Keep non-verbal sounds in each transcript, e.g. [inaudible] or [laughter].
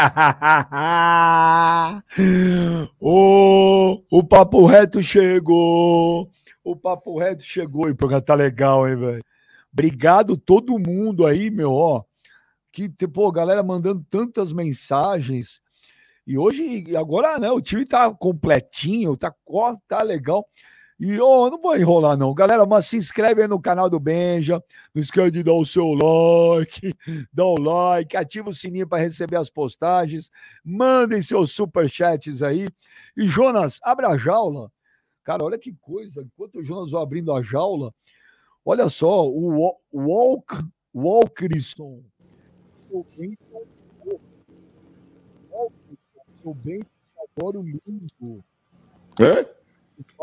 [laughs] o, o Papo Reto chegou. O Papo Reto chegou e programa tá legal, hein, velho? Obrigado todo mundo aí, meu, ó. Que, pô, galera mandando tantas mensagens. E hoje, agora, né, o time tá completinho, tá, ó, tá legal. E oh, não vou enrolar, não. Galera, mas se inscreve aí no canal do Benja. Não esquece de dar o seu like, [laughs] dá o like, ativa o sininho para receber as postagens. Mandem seus superchats aí. E Jonas, abre a jaula. Cara, olha que coisa. Enquanto o Jonas vai abrindo a jaula, olha só, o Walk, Walkerson. O Bento, o Bento adora o lindo. Hã?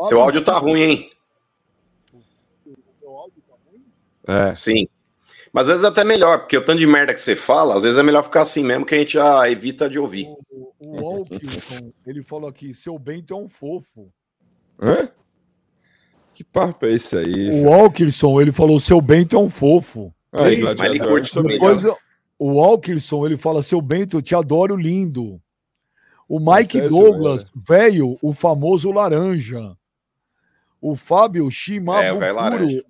Seu áudio tá ruim, hein? É. Sim. Mas às vezes é até melhor, porque o tanto de merda que você fala, às vezes é melhor ficar assim mesmo, que a gente já evita de ouvir. O, o, ele falou aqui, seu Bento é um fofo. Hã? Que papo é esse aí? O Walkerson, ele falou, seu Bento é um fofo. Aí, Mas ele curte Depois, o Walkerson, ele fala, seu Bento, eu te adoro lindo. O Mike Douglas, velho, o famoso laranja. O Fábio Shimabukuro. É,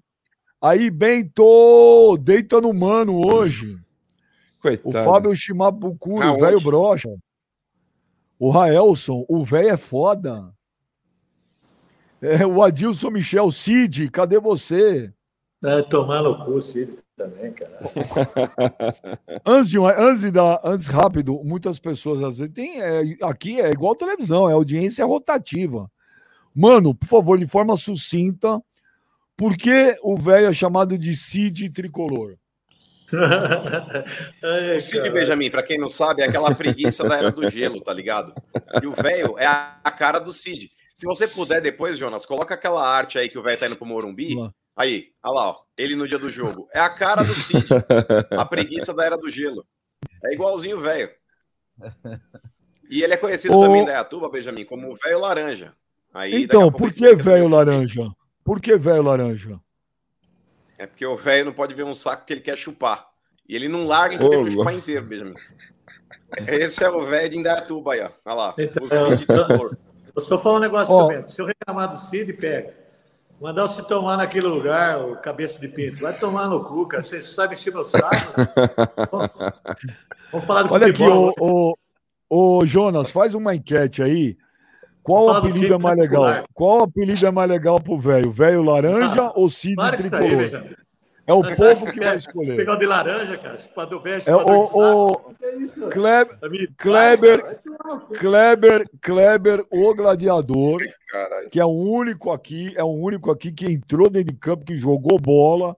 Aí, Bento, deita no mano hoje. Coitado. O Fábio Shimabukuro, velho brocha. O Raelson, o velho é foda. É, o Adilson Michel, Cid, cadê você? É, tomar no cu, Cid também, cara. [laughs] antes, de, antes, de dar, antes rápido, muitas pessoas às vezes tem. É, aqui é igual televisão, é audiência rotativa. Mano, por favor, de forma sucinta, por que o velho é chamado de Cid tricolor? [laughs] Ai, o Cid Benjamin, para quem não sabe, é aquela preguiça da era do [laughs] gelo, tá ligado? E o velho é a, a, cara do Cid. Se você puder depois, Jonas, coloca aquela arte aí que o velho tá indo pro Morumbi. Aí, olha lá, ó, ele no dia do jogo. É a cara do Cid. a [laughs] preguiça da era do gelo. É igualzinho o velho. E ele é conhecido o... também da Iatuba, Benjamin, como o velho laranja. Aí, então, por que velho laranja? Por que velho laranja? É porque o velho não pode ver um saco que ele quer chupar. E ele não larga enquanto ele chupar inteiro, Benjamin. Esse é o velho de Indaiatuba aí, ó. Olha lá. Então, o Cid eu, eu só falar um negócio, oh. Se eu reclamar do Cid, pega. Mandar você tomar naquele lugar, o cabeça de pinto. Vai tomar no cu, cara. Você sabe encher meu saco. Vamos falar do Olha futebol. aqui, o, o, o, Jonas, faz uma enquete aí. Qual apelido é mais legal? Qual apelido é mais legal pro velho? Velho laranja ah, ou Cid tricolor? Aí, é o povo que, vai escolher. Pegar o de laranja, cara. Chupador velho, é o, o... Que é isso? Kleber, Kleber, Kleber, Kleber, o gladiador, que é o único aqui, é o único aqui que entrou dentro de campo, que jogou bola.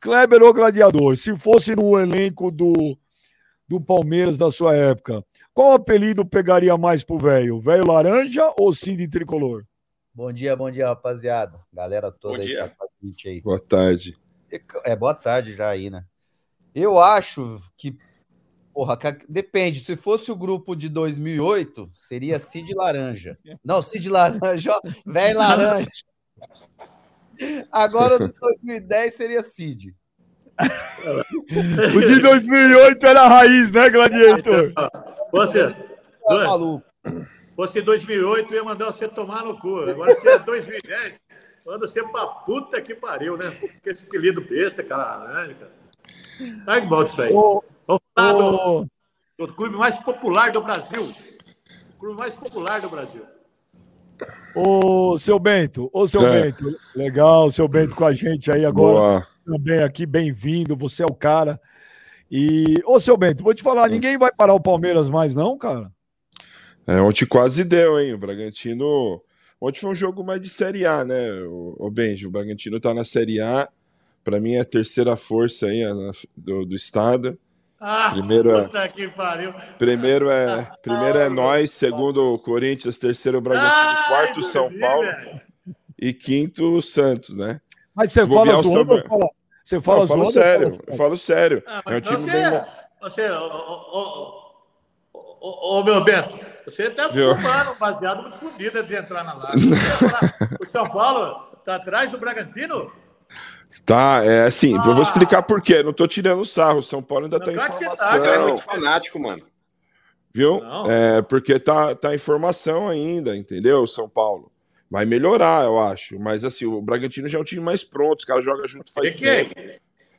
Kleber, o gladiador. Se fosse no elenco do, do Palmeiras da sua época, qual apelido pegaria mais pro velho? Velho laranja ou Cid tricolor? Bom dia, bom dia, rapaziada. Galera toda bom aí, dia. Tá aí. Boa tarde. É boa tarde já aí, né? Eu acho que, porra, depende. Se fosse o grupo de 2008, seria Cid Laranja. Não, Cid Laranja, velho laranja. Agora o de 2010 seria Cid. o de 2008 era a raiz, né, Gladiator? Você, tá maluco. Fosse 2008, eu ia mandar você tomar no cu. Agora, se é 2010, Manda você pra puta que pariu, né? Porque esse apelido besta, caralho, cara. Ai, que bom isso aí. Ô, Vamos falar ô, do, do, clube mais popular do Brasil. O clube mais popular do Brasil. Ô, seu Bento, ô, seu é. Bento, legal, seu Bento com a gente aí agora. Boa. Também aqui, bem-vindo, você é o cara. E, ô, seu Bento, vou te falar, ninguém vai parar o Palmeiras mais, não, cara? É, ontem quase deu, hein? O Bragantino Ontem foi um jogo mais de Série A, né, o, o Benji? O Bragantino tá na Série A. Para mim é a terceira força aí do, do estado. Ah, primeiro é, que pariu. Primeiro é, primeiro é nós, segundo o Corinthians, terceiro o Bragantino, Ai, quarto São Paulo e quinto o Santos, né? Mas você fala zoando, fala, você fala Não, eu falo sério, eu falo sério. Ah, é um time você, bem... você, ô, ô, meu Bento, você tá fumando um baseado muito fodido de entrar na live. [laughs] o São Paulo tá atrás do Bragantino? Tá, é assim, ah. eu vou explicar por quê. Não tô tirando sarro. O São Paulo ainda não tá em formação. Tá, cara, é muito fanático, mano. Viu? É, porque tá, tá informação ainda, entendeu? São Paulo. Vai melhorar, eu acho. Mas assim, o Bragantino já é um time mais pronto, os caras jogam junto faz tempo.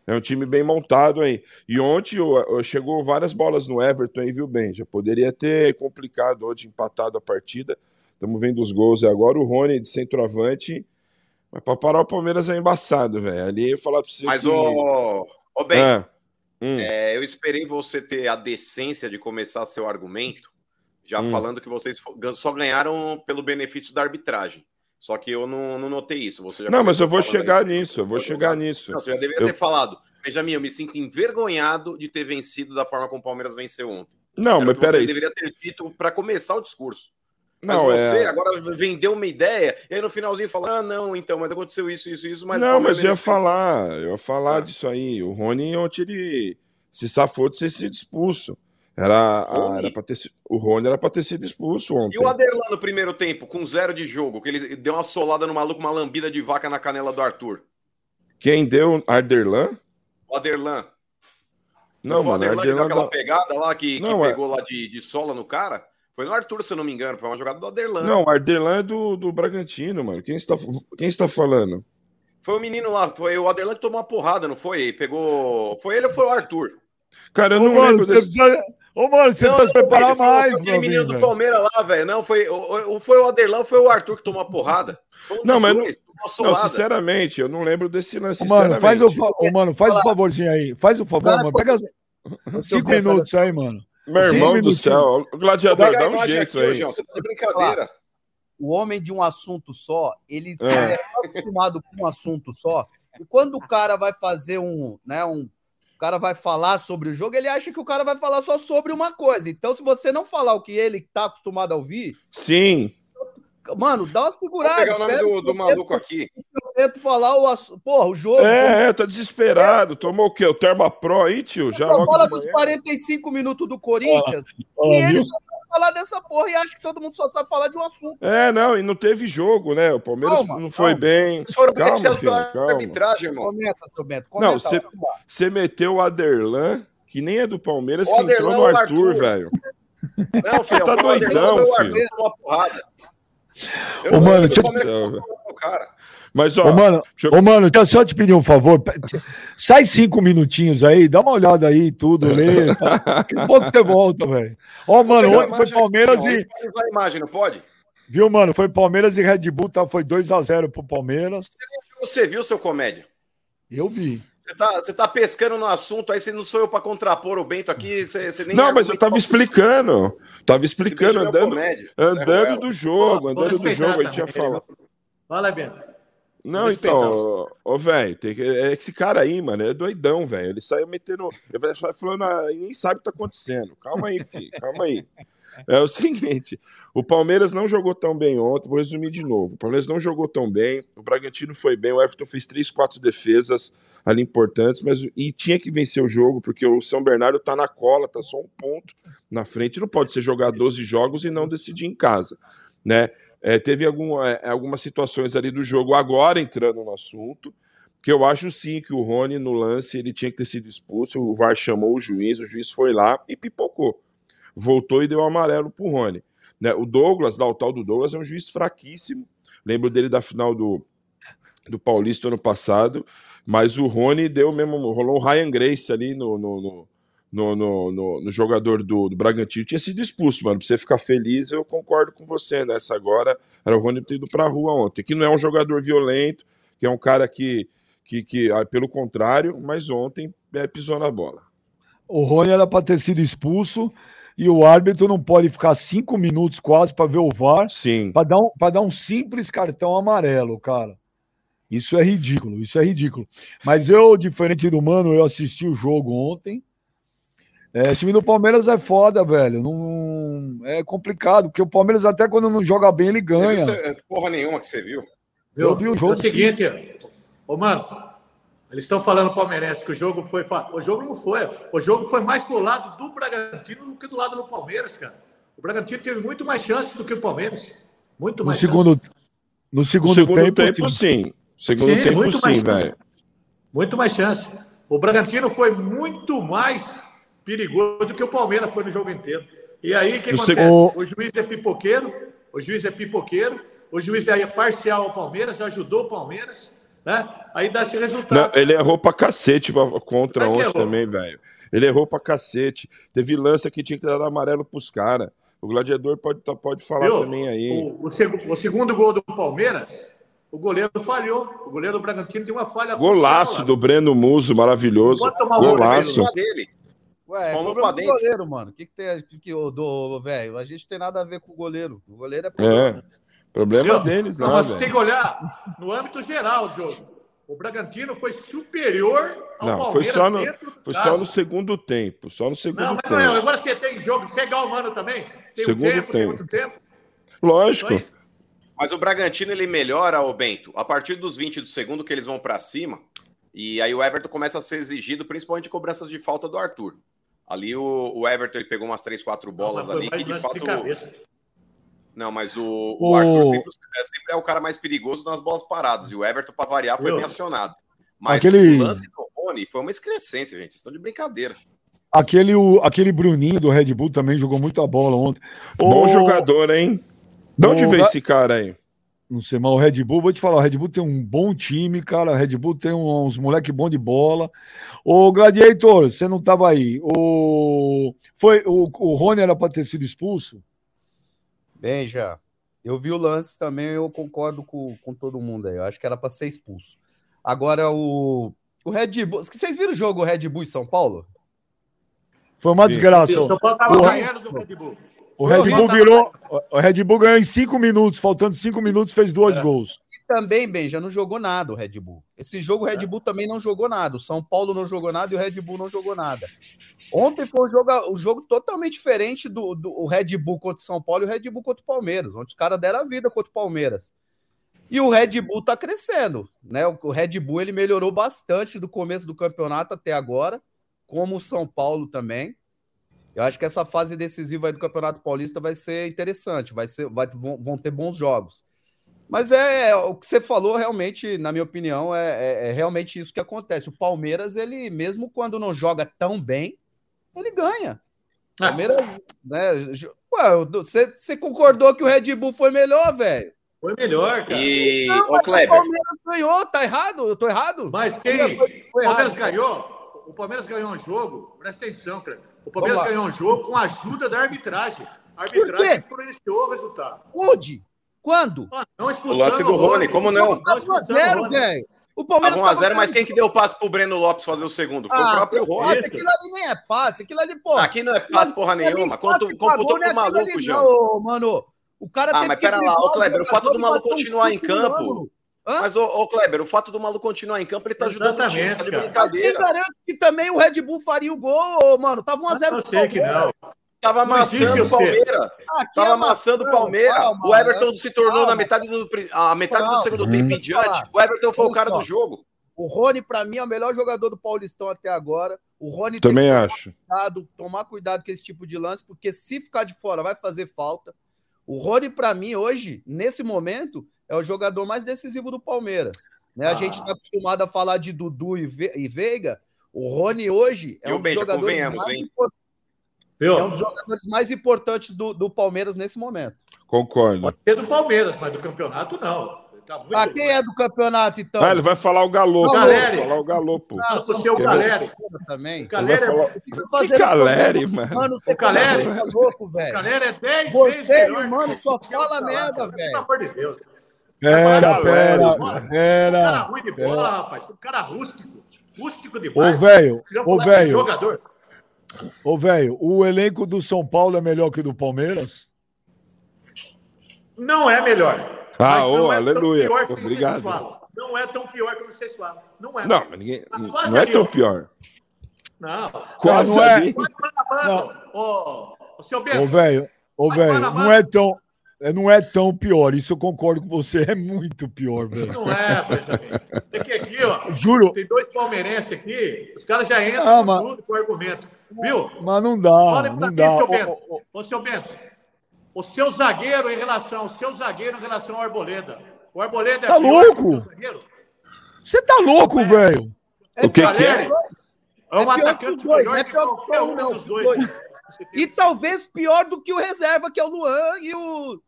É um time bem montado aí. E ontem chegou várias bolas no Everton aí, viu, bem? Já poderia ter complicado hoje, empatado a partida. Estamos vendo os gols agora. O Rony de centroavante. Mas para parar o Palmeiras é embaçado, velho. Ali eu falar para você. Mas, ô, que... ô, bem, ah, hum. é, eu esperei você ter a decência de começar seu argumento já hum. falando que vocês só ganharam pelo benefício da arbitragem. Só que eu não, não notei isso. Você não, mas eu vou chegar nisso, eu vou chegar nisso. Não, você já deveria eu... ter falado. Benjamin, eu me sinto envergonhado de ter vencido da forma como o Palmeiras venceu ontem. Não, Era mas peraí. Você deveria ter dito para começar o discurso. Mas não, você é... agora vendeu uma ideia e aí no finalzinho fala: ah, não, então, mas aconteceu isso, isso, isso. Mas não, mas eu ia falar, eu ia falar ah. disso aí. O Rony ontem ele se safou de ser sido expulso. Era, a, era ter, o Rony era para ter sido expulso ontem. E o Aderlan no primeiro tempo, com zero de jogo, que ele deu uma solada no maluco, uma lambida de vaca na canela do Arthur. Quem deu? Aderlan? O Aderlan. Não, não mano, o Aderlan deu aquela da... pegada lá que, não, que é- pegou é... lá de, de sola no cara. Foi no Arthur, se eu não me engano. Foi uma jogada do Aderlan. Não, o Aderlan é do, do Bragantino, mano. Quem está, quem está falando? Foi o menino lá, foi o Aderlan que tomou uma porrada, não foi? Pegou. Foi ele ou foi o Arthur? Cara, eu não mano, lembro desse... Precisa... Ô, mano, você não, precisa se preparar mais. Foi aquele menino do Palmeiras lá, velho. Não, foi o, foi o Aderlan, foi o Arthur que tomou a porrada. Um não, mas dois, não, não, sinceramente, eu não lembro desse lance. Ô, mano, faz o, ô, mano, faz o favorzinho aí. Faz o favor, mano. Pega cinco minutos aí, mano. Meu irmão do céu, o gladiador, dá um jeito aí. Você tá de brincadeira. O homem de um assunto só, ele é, é acostumado com um assunto só. E quando o cara vai fazer um, né, um o cara vai falar sobre o jogo, ele acha que o cara vai falar só sobre uma coisa. Então, se você não falar o que ele tá acostumado a ouvir. Sim. Mano, dá uma segurada. Vou pegar o nome do, do maluco aqui. Eu tento falar o, porra, o jogo. É, é, tá desesperado. É. Tomou o quê? O Terma Pro aí, tio? Já logo fala dos 45 minutos do Corinthians. Ah, e ele só falar dessa porra e acha que todo mundo só sabe falar de um assunto. É, não, e não teve jogo, né? O Palmeiras calma, não foi calma. bem. Foram calma, filho, calma. arbitragem, irmão. Comenta, seu Beto. Comenta, não, você meteu o Aderlan, que nem é do Palmeiras, o que Aderlan entrou no Arthur, Arthur. velho. Não, filho, tá doidão, filho. Ô, mano, deixa eu... Cara. Mas, ó, ô, mano, eu... ô, mano, deixa eu só te pedir um favor. Sai cinco minutinhos aí, dá uma olhada aí, tudo, lê. Tá? [laughs] A pouco você volta, velho. Ó, mano, ontem foi Palmeiras e. a imagem, não pode? Viu, mano? Foi Palmeiras e Red Bull, tá? Foi 2x0 pro Palmeiras. Você viu, seu comédia? Eu vi. Você tá, você tá pescando no assunto, aí você não sou eu para contrapor o Bento aqui. Você, você nem não, mas eu tava explicando. Tava explicando, andando, andando do jogo, andando do jogo, a gente ia falar. Fala, Bento. Não, então, ô, velho, é esse cara aí, mano, é doidão, velho. Ele saiu metendo. Ele vai falando, ah, nem sabe o que tá acontecendo. Calma aí, filho, calma aí. [laughs] É o seguinte: o Palmeiras não jogou tão bem ontem, vou resumir de novo. O Palmeiras não jogou tão bem, o Bragantino foi bem, o Everton fez três, quatro defesas ali importantes, mas e tinha que vencer o jogo, porque o São Bernardo tá na cola, tá só um ponto na frente. Não pode ser jogar 12 jogos e não decidir em casa, né? É, teve algum, é, algumas situações ali do jogo, agora entrando no assunto, que eu acho sim que o Rony, no lance, ele tinha que ter sido expulso. O VAR chamou o juiz, o juiz foi lá e pipocou. Voltou e deu amarelo pro Rony. Né? O Douglas, da o tal do Douglas, é um juiz fraquíssimo. Lembro dele da final do, do Paulista ano passado, mas o Rony deu mesmo, rolou um Ryan Grace ali no, no, no no, no, no, no jogador do, do, Bragantino tinha sido expulso, mano. Pra você ficar feliz, eu concordo com você nessa agora. Era o Rony ter ido pra rua ontem. Que não é um jogador violento, que é um cara que, que, que ah, pelo contrário, mas ontem é, pisou na bola. O Rony era para ter sido expulso e o árbitro não pode ficar cinco minutos quase para ver o VAR para dar, um, dar um simples cartão amarelo, cara. Isso é ridículo, isso é ridículo. Mas eu, diferente do Mano, eu assisti o jogo ontem. É, o time do Palmeiras é foda, velho. Não, é complicado, porque o Palmeiras, até quando não joga bem, ele ganha. Você viu, porra nenhuma que você viu. viu? Eu vi o jogo. É o seguinte, ô, mano, eles estão falando palmeirense que o jogo foi. O jogo não foi. O jogo foi mais pro lado do Bragantino do que do lado do Palmeiras, cara. O Bragantino teve muito mais chances do que o Palmeiras. Muito mais. No segundo, no segundo, no segundo tempo, tempo sim. Segundo sim, tempo, sim, velho. Muito mais chance. O Bragantino foi muito mais perigoso que o Palmeiras foi no jogo inteiro. E aí, o que acontece? Segundo... O juiz é pipoqueiro, o juiz é pipoqueiro, o juiz é parcial ao Palmeiras, ajudou o Palmeiras, né? Aí dá esse resultado. Não, ele errou pra cacete contra ontem também, velho. Ele errou pra cacete. Teve lance que tinha que dar amarelo pros caras. O gladiador pode, tá, pode falar Viu? também aí. O, o, seg o, segundo gol do Palmeiras, o goleiro falhou. O goleiro do Bragantino tem uma falha. Golaço do Breno Muso, maravilhoso. Golaço. Dele. Ué, é problema do goleiro, mano. O que, que tem que, que, do velho? A gente tem nada a ver com o goleiro. O goleiro é problema. É. Problema deles, não. Mas você tem que olhar no âmbito geral do jogo. O Bragantino foi superior ao não, Palmeiras. Foi só no, foi só no segundo tempo. Só no segundo não, mas tempo. Não, agora você tem jogo, você é igual o Mano também. Tem segundo um tempo, tempo. tem muito tempo. Lógico. Então, é mas o Bragantino ele melhora, o Bento, a partir dos 20 do segundo que eles vão para cima. E aí o Everton começa a ser exigido, principalmente cobranças de falta do Arthur. Ali o, o Everton ele pegou umas 3, 4 bolas não, ali que de fato. De não, mas o, o, o... Arthur sempre, é, sempre, é o cara mais perigoso nas bolas paradas. E o Everton, para variar, foi bem acionado. Mas Aquele... o lance do Rony foi uma excrescência, gente. Vocês estão de brincadeira. Aquele, o, aquele Bruninho do Red Bull também jogou muita bola ontem. Bom o... jogador, hein? De onde o... veio esse cara aí? Não sei, mas o Red Bull, vou te falar, o Red Bull tem um bom time, cara. O Red Bull tem uns moleque bom de bola. O Gladiator, você não estava aí. O foi o, o Rony era para ter sido expulso? Bem, já. Eu vi o lance também, eu concordo com, com todo mundo aí. Eu acho que era para ser expulso. Agora o o Red Bull, vocês viram o jogo Red Bull em São Paulo? Foi uma desgraça. O São Paulo tava ganhando do Red Bull. O Red Bull virou. O Red Bull ganhou em cinco minutos, faltando cinco minutos, fez dois é. gols. E também, bem, já não jogou nada o Red Bull. Esse jogo o Red é. Bull também não jogou nada. O São Paulo não jogou nada e o Red Bull não jogou nada. Ontem foi um jogo, um jogo totalmente diferente do, do o Red Bull contra o São Paulo e o Red Bull contra o Palmeiras, onde os caras deram a vida contra o Palmeiras. E o Red Bull tá crescendo, né? O Red Bull ele melhorou bastante do começo do campeonato até agora, como o São Paulo também. Eu acho que essa fase decisiva do Campeonato Paulista vai ser interessante, vai ser, vai, vão, vão ter bons jogos. Mas é, é, o que você falou realmente, na minha opinião, é, é, é, realmente isso que acontece. O Palmeiras, ele mesmo quando não joga tão bem, ele ganha. Ah. Palmeiras, né? Ué, você, você concordou que o Red Bull foi melhor, velho? Foi melhor, cara. E não, o Kleber. O Palmeiras ganhou, tá errado? Eu tô errado? Mas quem? O Palmeiras ganhou. O Palmeiras ganhou um jogo, presta atenção, cara. O Palmeiras ganhou um jogo com a ajuda da arbitragem. A arbitragem influenciou o resultado. Onde? Quando? Ah, não o lance do Rony, como não? 1x0, velho. O Palmeiras 1x0, mas quem que deu o passe pro Breno Lopes fazer o segundo? Foi ah, o próprio Rony. Aquilo ali nem é passe, aquilo ali, porra. Aqui não é passe porra nenhuma. Computou pro maluco, João. Mano, o cara Ah, mas pera lá, ô Kleber, o fato do maluco continuar em campo. Mas, ô, ô, Kleber, o fato do maluco continuar em campo, ele tá ajudando o time, tá de brincadeira. Mas garante que também o Red Bull faria o gol, mano. Tava 1x0 Eu sei que não. Tava amassando o Palmeiras. Tava amassando o Palmeiras. O Everton se tornou calma, na metade do, a metade calma, do segundo tempo em diante. O Everton foi o cara do jogo. O Rony, para mim, é o melhor jogador do Paulistão até agora. O Rony também acho. Cuidado, tomar cuidado com esse tipo de lance, porque se ficar de fora vai fazer falta. O Rony, para mim, hoje, nesse momento, é o jogador mais decisivo do Palmeiras. Né? A ah. gente está acostumado a falar de Dudu e, Ve e Veiga. O Rony hoje é um dos jogadores mais importantes. É um dos jogadores mais importantes do, do Palmeiras nesse momento. Concordo. Pode ser do Palmeiras, mas do campeonato não. Tá ah, quem é do campeonato, então? Ah, ele vai falar o Galo. Galera. falar o Galopo. Não, o seu Galeri. Também. Galera. Falar... Que, que Galeri, mano? Mano, você o Galeri. Tá louco, velho. O Galeri é 10 vezes melhor. mano, só fala merda, velho. Pelo amor de Deus. Pera, pera, pera. cara ruim de bola, rapaz. Um cara rústico. Rústico demais. Ô, velho. Ô, velho. Jogador. Ô, velho, o elenco do São Paulo é melhor que o do Palmeiras? Não é melhor. Ah, ô, é aleluia. Obrigado. Não é tão pior que vocês falam. Não é. Não, mas ninguém, não é tão pior. Não. Quase não é. Não. Ô, ô, seu Bento. Ô, velho, ô, velho, não é tão é, não é tão pior, isso eu concordo com você, é muito pior, velho. Não é, Benjamin. Tem que aqui, ó. Juro. Tem dois palmeirenses aqui, os caras já entram ah, com mas... tudo com argumento. Viu? Mas não dá, Olha não mim, dá. Seu Bento. Ô, ô, ô, seu Bento, o seu zagueiro em relação, o seu zagueiro em relação ao Arboleda. O Arboleda é Tá louco? Você tá louco, é. velho? o que, que é? É um é atacante dois, melhor é pior que qualquer um, não, dos dois. E talvez pior do que o reserva, que é o Luan e o.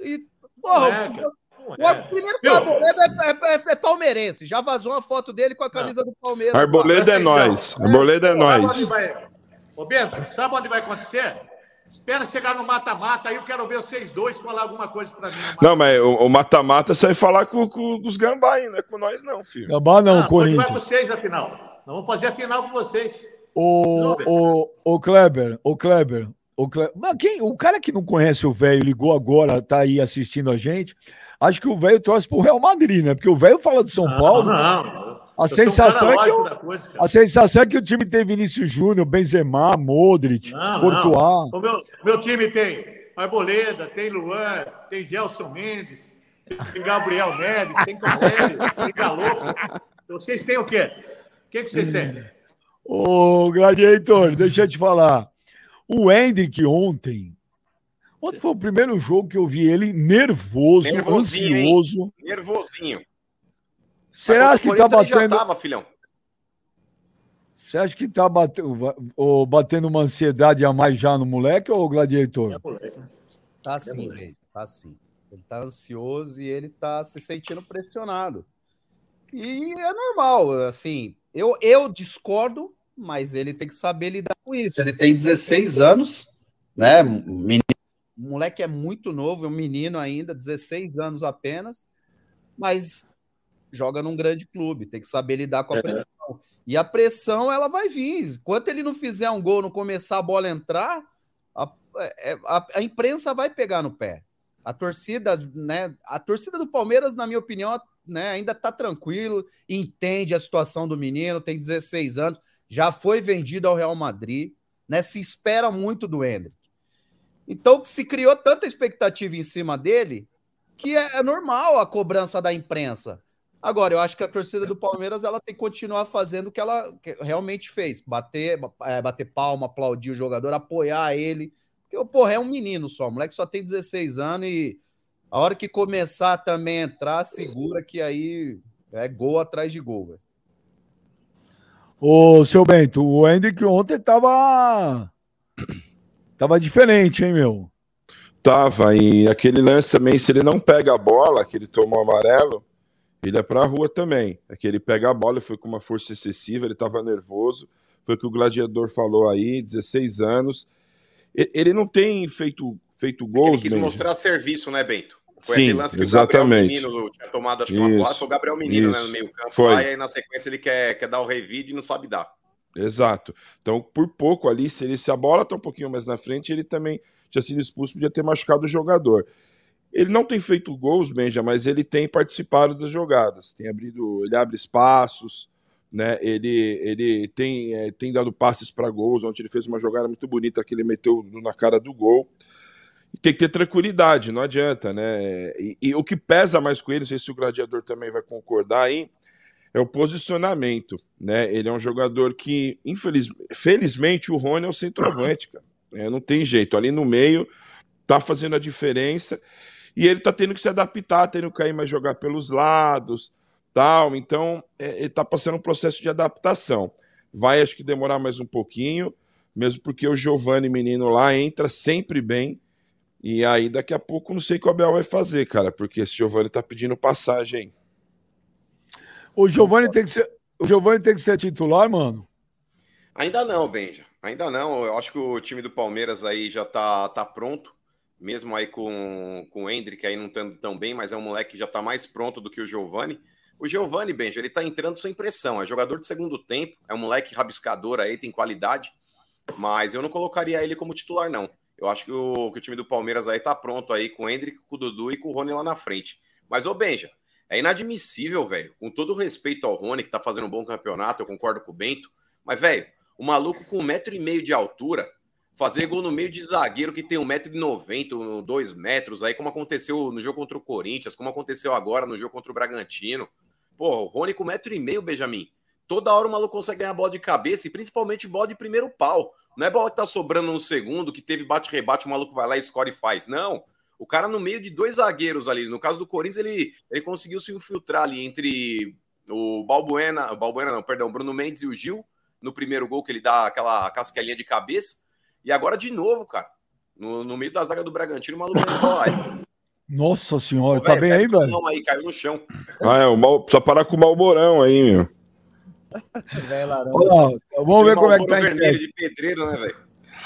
E, porra, é, o, o, é. primeiro que o Arboleda é, é, é, é, palmeirense. Já vazou uma foto dele com a camisa não. do Palmeiras. Arboleda é nós. Arboleda é nós. Ô, Bento, sabe onde vai acontecer? Espera chegar no mata-mata, aí eu quero ver vocês dois falar alguma coisa para mim. Não, mas o mata-mata você vai falar com, com, os gambá aí, não é com nós não, filho. Gambá não, ah, Corinthians. Vai vocês a final. Nós vamos fazer a final com vocês. O, o, o Kleber, o Kleber, o Kleber. Mas quem, o cara que não conhece o velho ligou agora, tá aí assistindo a gente. Acho que o velho trouxe pro Real Madrid, né? Porque o velho fala de São não, Paulo. Não, a sensação, é que o, coisa, a sensação é que o time tem Vinícius Júnior, Benzema, Modric, não, Courtois. Não. O meu, meu time tem Arboleda, tem Luan, tem Gelson Mendes, tem Gabriel Neves, tem Cornélio, tem Galo. Vocês têm o quê? O que, que vocês têm? Ô, Gladiator, deixa eu te falar. O Hendrick ontem. Ontem foi o primeiro jogo que eu vi ele nervoso, ansioso. Hein? Nervosinho. Acha que tá batendo. Tava, filhão. Você acha que tá batendo, ou batendo uma ansiedade a mais já no moleque ou gladiator? É moleque. Tá sim, é tá sim. Ele tá ansioso e ele tá se sentindo pressionado. E é normal, assim. Eu, eu discordo, mas ele tem que saber lidar com isso. Ele tem 16 anos, né? Menino, o moleque é muito novo, é um menino ainda, 16 anos apenas, mas joga num grande clube, tem que saber lidar com a é. pressão. E a pressão, ela vai vir. Enquanto ele não fizer um gol, não começar a bola a entrar, a, é, a, a imprensa vai pegar no pé. A torcida, né? A torcida do Palmeiras, na minha opinião, né, ainda tá tranquilo, entende a situação do menino, tem 16 anos, já foi vendido ao Real Madrid, né? Se espera muito do Hendrick. Então, se criou tanta expectativa em cima dele que é, é normal a cobrança da imprensa. Agora, eu acho que a torcida do Palmeiras ela tem que continuar fazendo o que ela realmente fez: bater, é, bater palma, aplaudir o jogador, apoiar ele. Porque, porra, é um menino só, o moleque só tem 16 anos e a hora que começar também a entrar, segura que aí é gol atrás de gol, velho. Ô, seu Bento, o Hendrick ontem tava. Tava diferente, hein, meu? Tava, e aquele lance também, se ele não pega a bola, que ele tomou amarelo, ele é para a rua também. É que ele pega a bola, foi com uma força excessiva, ele estava nervoso. Foi o que o gladiador falou aí, 16 anos. Ele não tem feito, feito gols. Ele quis mesmo. mostrar serviço, né, Bento? Foi Sim, lance que exatamente. o Gabriel Menino tinha tomado acho que uma foi o Gabriel Menino né, no meio campo. Foi. Lá, e aí na sequência ele quer, quer dar o revide e não sabe dar. Exato. Então, por pouco ali, se, ele, se a bola está um pouquinho mais na frente, ele também tinha sido expulso, podia ter machucado o jogador. Ele não tem feito gols, Benja, mas ele tem participado das jogadas. Tem abrido, ele abre espaços, né? Ele, ele tem, é, tem dado passes para gols. Ontem ele fez uma jogada muito bonita que ele meteu na cara do gol. Tem que ter tranquilidade, não adianta, né? E, e, o que pesa mais com ele, não sei se o gladiador também vai concordar aí, é o posicionamento, né? Ele é um jogador que, infeliz, felizmente, o Rony é o centroavante, cara. É, não tem jeito. Ali no meio tá fazendo a diferença e ele está tendo que se adaptar, tendo que cair mais jogar pelos lados, tal. Então, é, ele está passando um processo de adaptação. Vai, acho que demorar mais um pouquinho, mesmo porque o Giovanni, menino lá, entra sempre bem. E aí, daqui a pouco, não sei o que o Abel vai fazer, cara, porque esse Giovanni está pedindo passagem. O Giovanni tem que ser, o Giovanni tem que ser titular, mano? Ainda não, Benja. Ainda não. Eu acho que o time do Palmeiras aí já tá, tá pronto mesmo aí com, com o Hendrick aí não estando tão bem, mas é um moleque que já está mais pronto do que o Giovani. O Giovani, Benja, ele está entrando sem pressão, é jogador de segundo tempo, é um moleque rabiscador aí, tem qualidade, mas eu não colocaria ele como titular, não. Eu acho que o, que o time do Palmeiras aí tá pronto aí com o Hendrick, com o Dudu e com o Rony lá na frente. Mas, ô Benja, é inadmissível, velho, com todo respeito ao Rony, que tá fazendo um bom campeonato, eu concordo com o Bento, mas, velho, o maluco com um metro e meio de altura, fazer gol no meio de zagueiro que tem 1,90m, 2 metros, aí como aconteceu no jogo contra o Corinthians, como aconteceu agora no jogo contra o Bragantino. Pô, o Rony com 1,5m, Benjamin. Toda hora o maluco consegue ganhar bola de cabeça e principalmente bola de primeiro pau. Não é bola que tá sobrando no segundo, que teve bate-rebate, o maluco vai lá, escore e faz. Não. O cara no meio de dois zagueiros ali. No caso do Corinthians, ele, ele conseguiu se infiltrar ali entre o Balbuena, o Balbuena não, perdão, Bruno Mendes e o Gil, no primeiro gol que ele dá aquela casquelinha de cabeça. E agora de novo, cara. No, no meio da zaga do Bragantino, o maluco aí. Nossa senhora, Ô, tá bem aí, velho? Não, aí caiu no chão. Ah, é, o mal, precisa parar com o Malborão aí, meu. [laughs] Olha, vamos ver como é que tá vermelho de pedreiro, né, velho?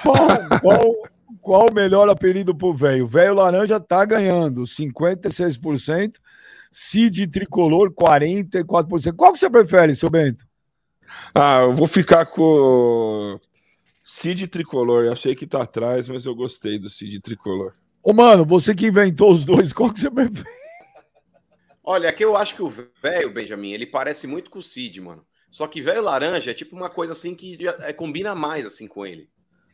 Qual, qual, qual o melhor apelido pro velho? Velho laranja tá ganhando 56%, Cid tricolor 44%. Qual que você prefere, seu Bento? Ah, eu vou ficar com Cid tricolor. Eu achei que tá atrás, mas eu gostei do Cid tricolor. Ô, mano, você que inventou os dois, qual que você prefere? Olha, aqui eu acho que o velho, Benjamin, ele parece muito com o Cid, mano. Só que velho laranja é tipo uma coisa assim que já, é, combina mais assim com ele.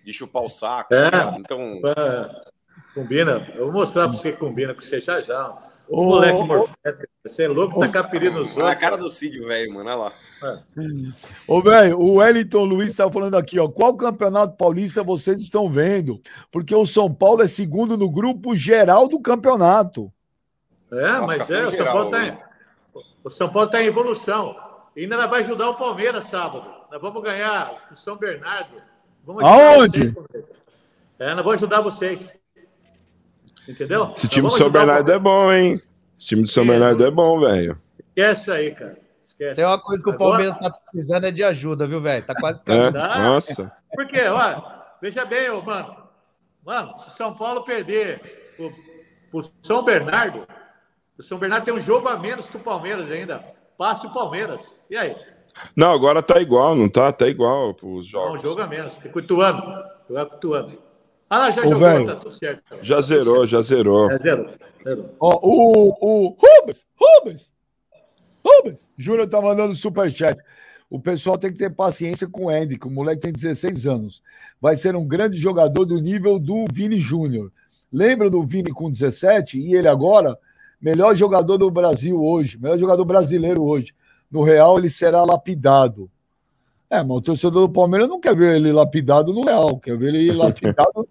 De chupar o saco. É, tá então. É, combina. Eu vou mostrar pra você que combina com você já já. O ô, moleque morfético. Você é louco, tá capirindo os outros. a cara do Cid, velho, mano. Olha lá. É. Ô, velho, o Wellington Luiz tá falando aqui, ó. Qual campeonato paulista vocês estão vendo? Porque o São Paulo é segundo no grupo geral do campeonato. É, Nossa, mas é, o São, Paulo tá em, o São Paulo tá em evolução. E ainda vai ajudar o Palmeiras sábado. Nós vamos ganhar o São Bernardo. Vamos Aonde? Vocês, é, nós vamos ajudar vocês. Entendeu? Esse time do São Bernardo é bom, hein? Esse time do São é, Bernardo é bom, velho. Esquece aí, cara. Esquece. Tem uma coisa que o Palmeiras Agora... tá precisando é de ajuda, viu, velho? Tá quase caindo. É? Nossa. Por quê? Olha, veja bem, mano. Mano, se São Paulo perder o, o São Bernardo, o São Bernardo tem um jogo a menos que o Palmeiras ainda passe o Palmeiras. E aí? Não, agora tá igual, não tá? Tá igual os jogos. Não, um jogo a menos. Tem Cutuano. Jogar Cutuano. Ah, não, já Ô, jogou, véio, tá tudo certo. Já zerou, certo. já zerou. Já zerou. zerou. Ó, o, o Rubens, Rubens, Rubens, Júnior tá mandando superchat. O pessoal tem que ter paciência com o Hendrick, o moleque tem 16 anos. Vai ser um grande jogador do nível do Vini Júnior. Lembra do Vini com 17 e ele agora melhor jogador do Brasil hoje, melhor jogador brasileiro hoje. No Real, ele será lapidado. É, mas o torcedor do Palmeiras não quer ver ele lapidado no Real, quer ver ele [laughs] lapidado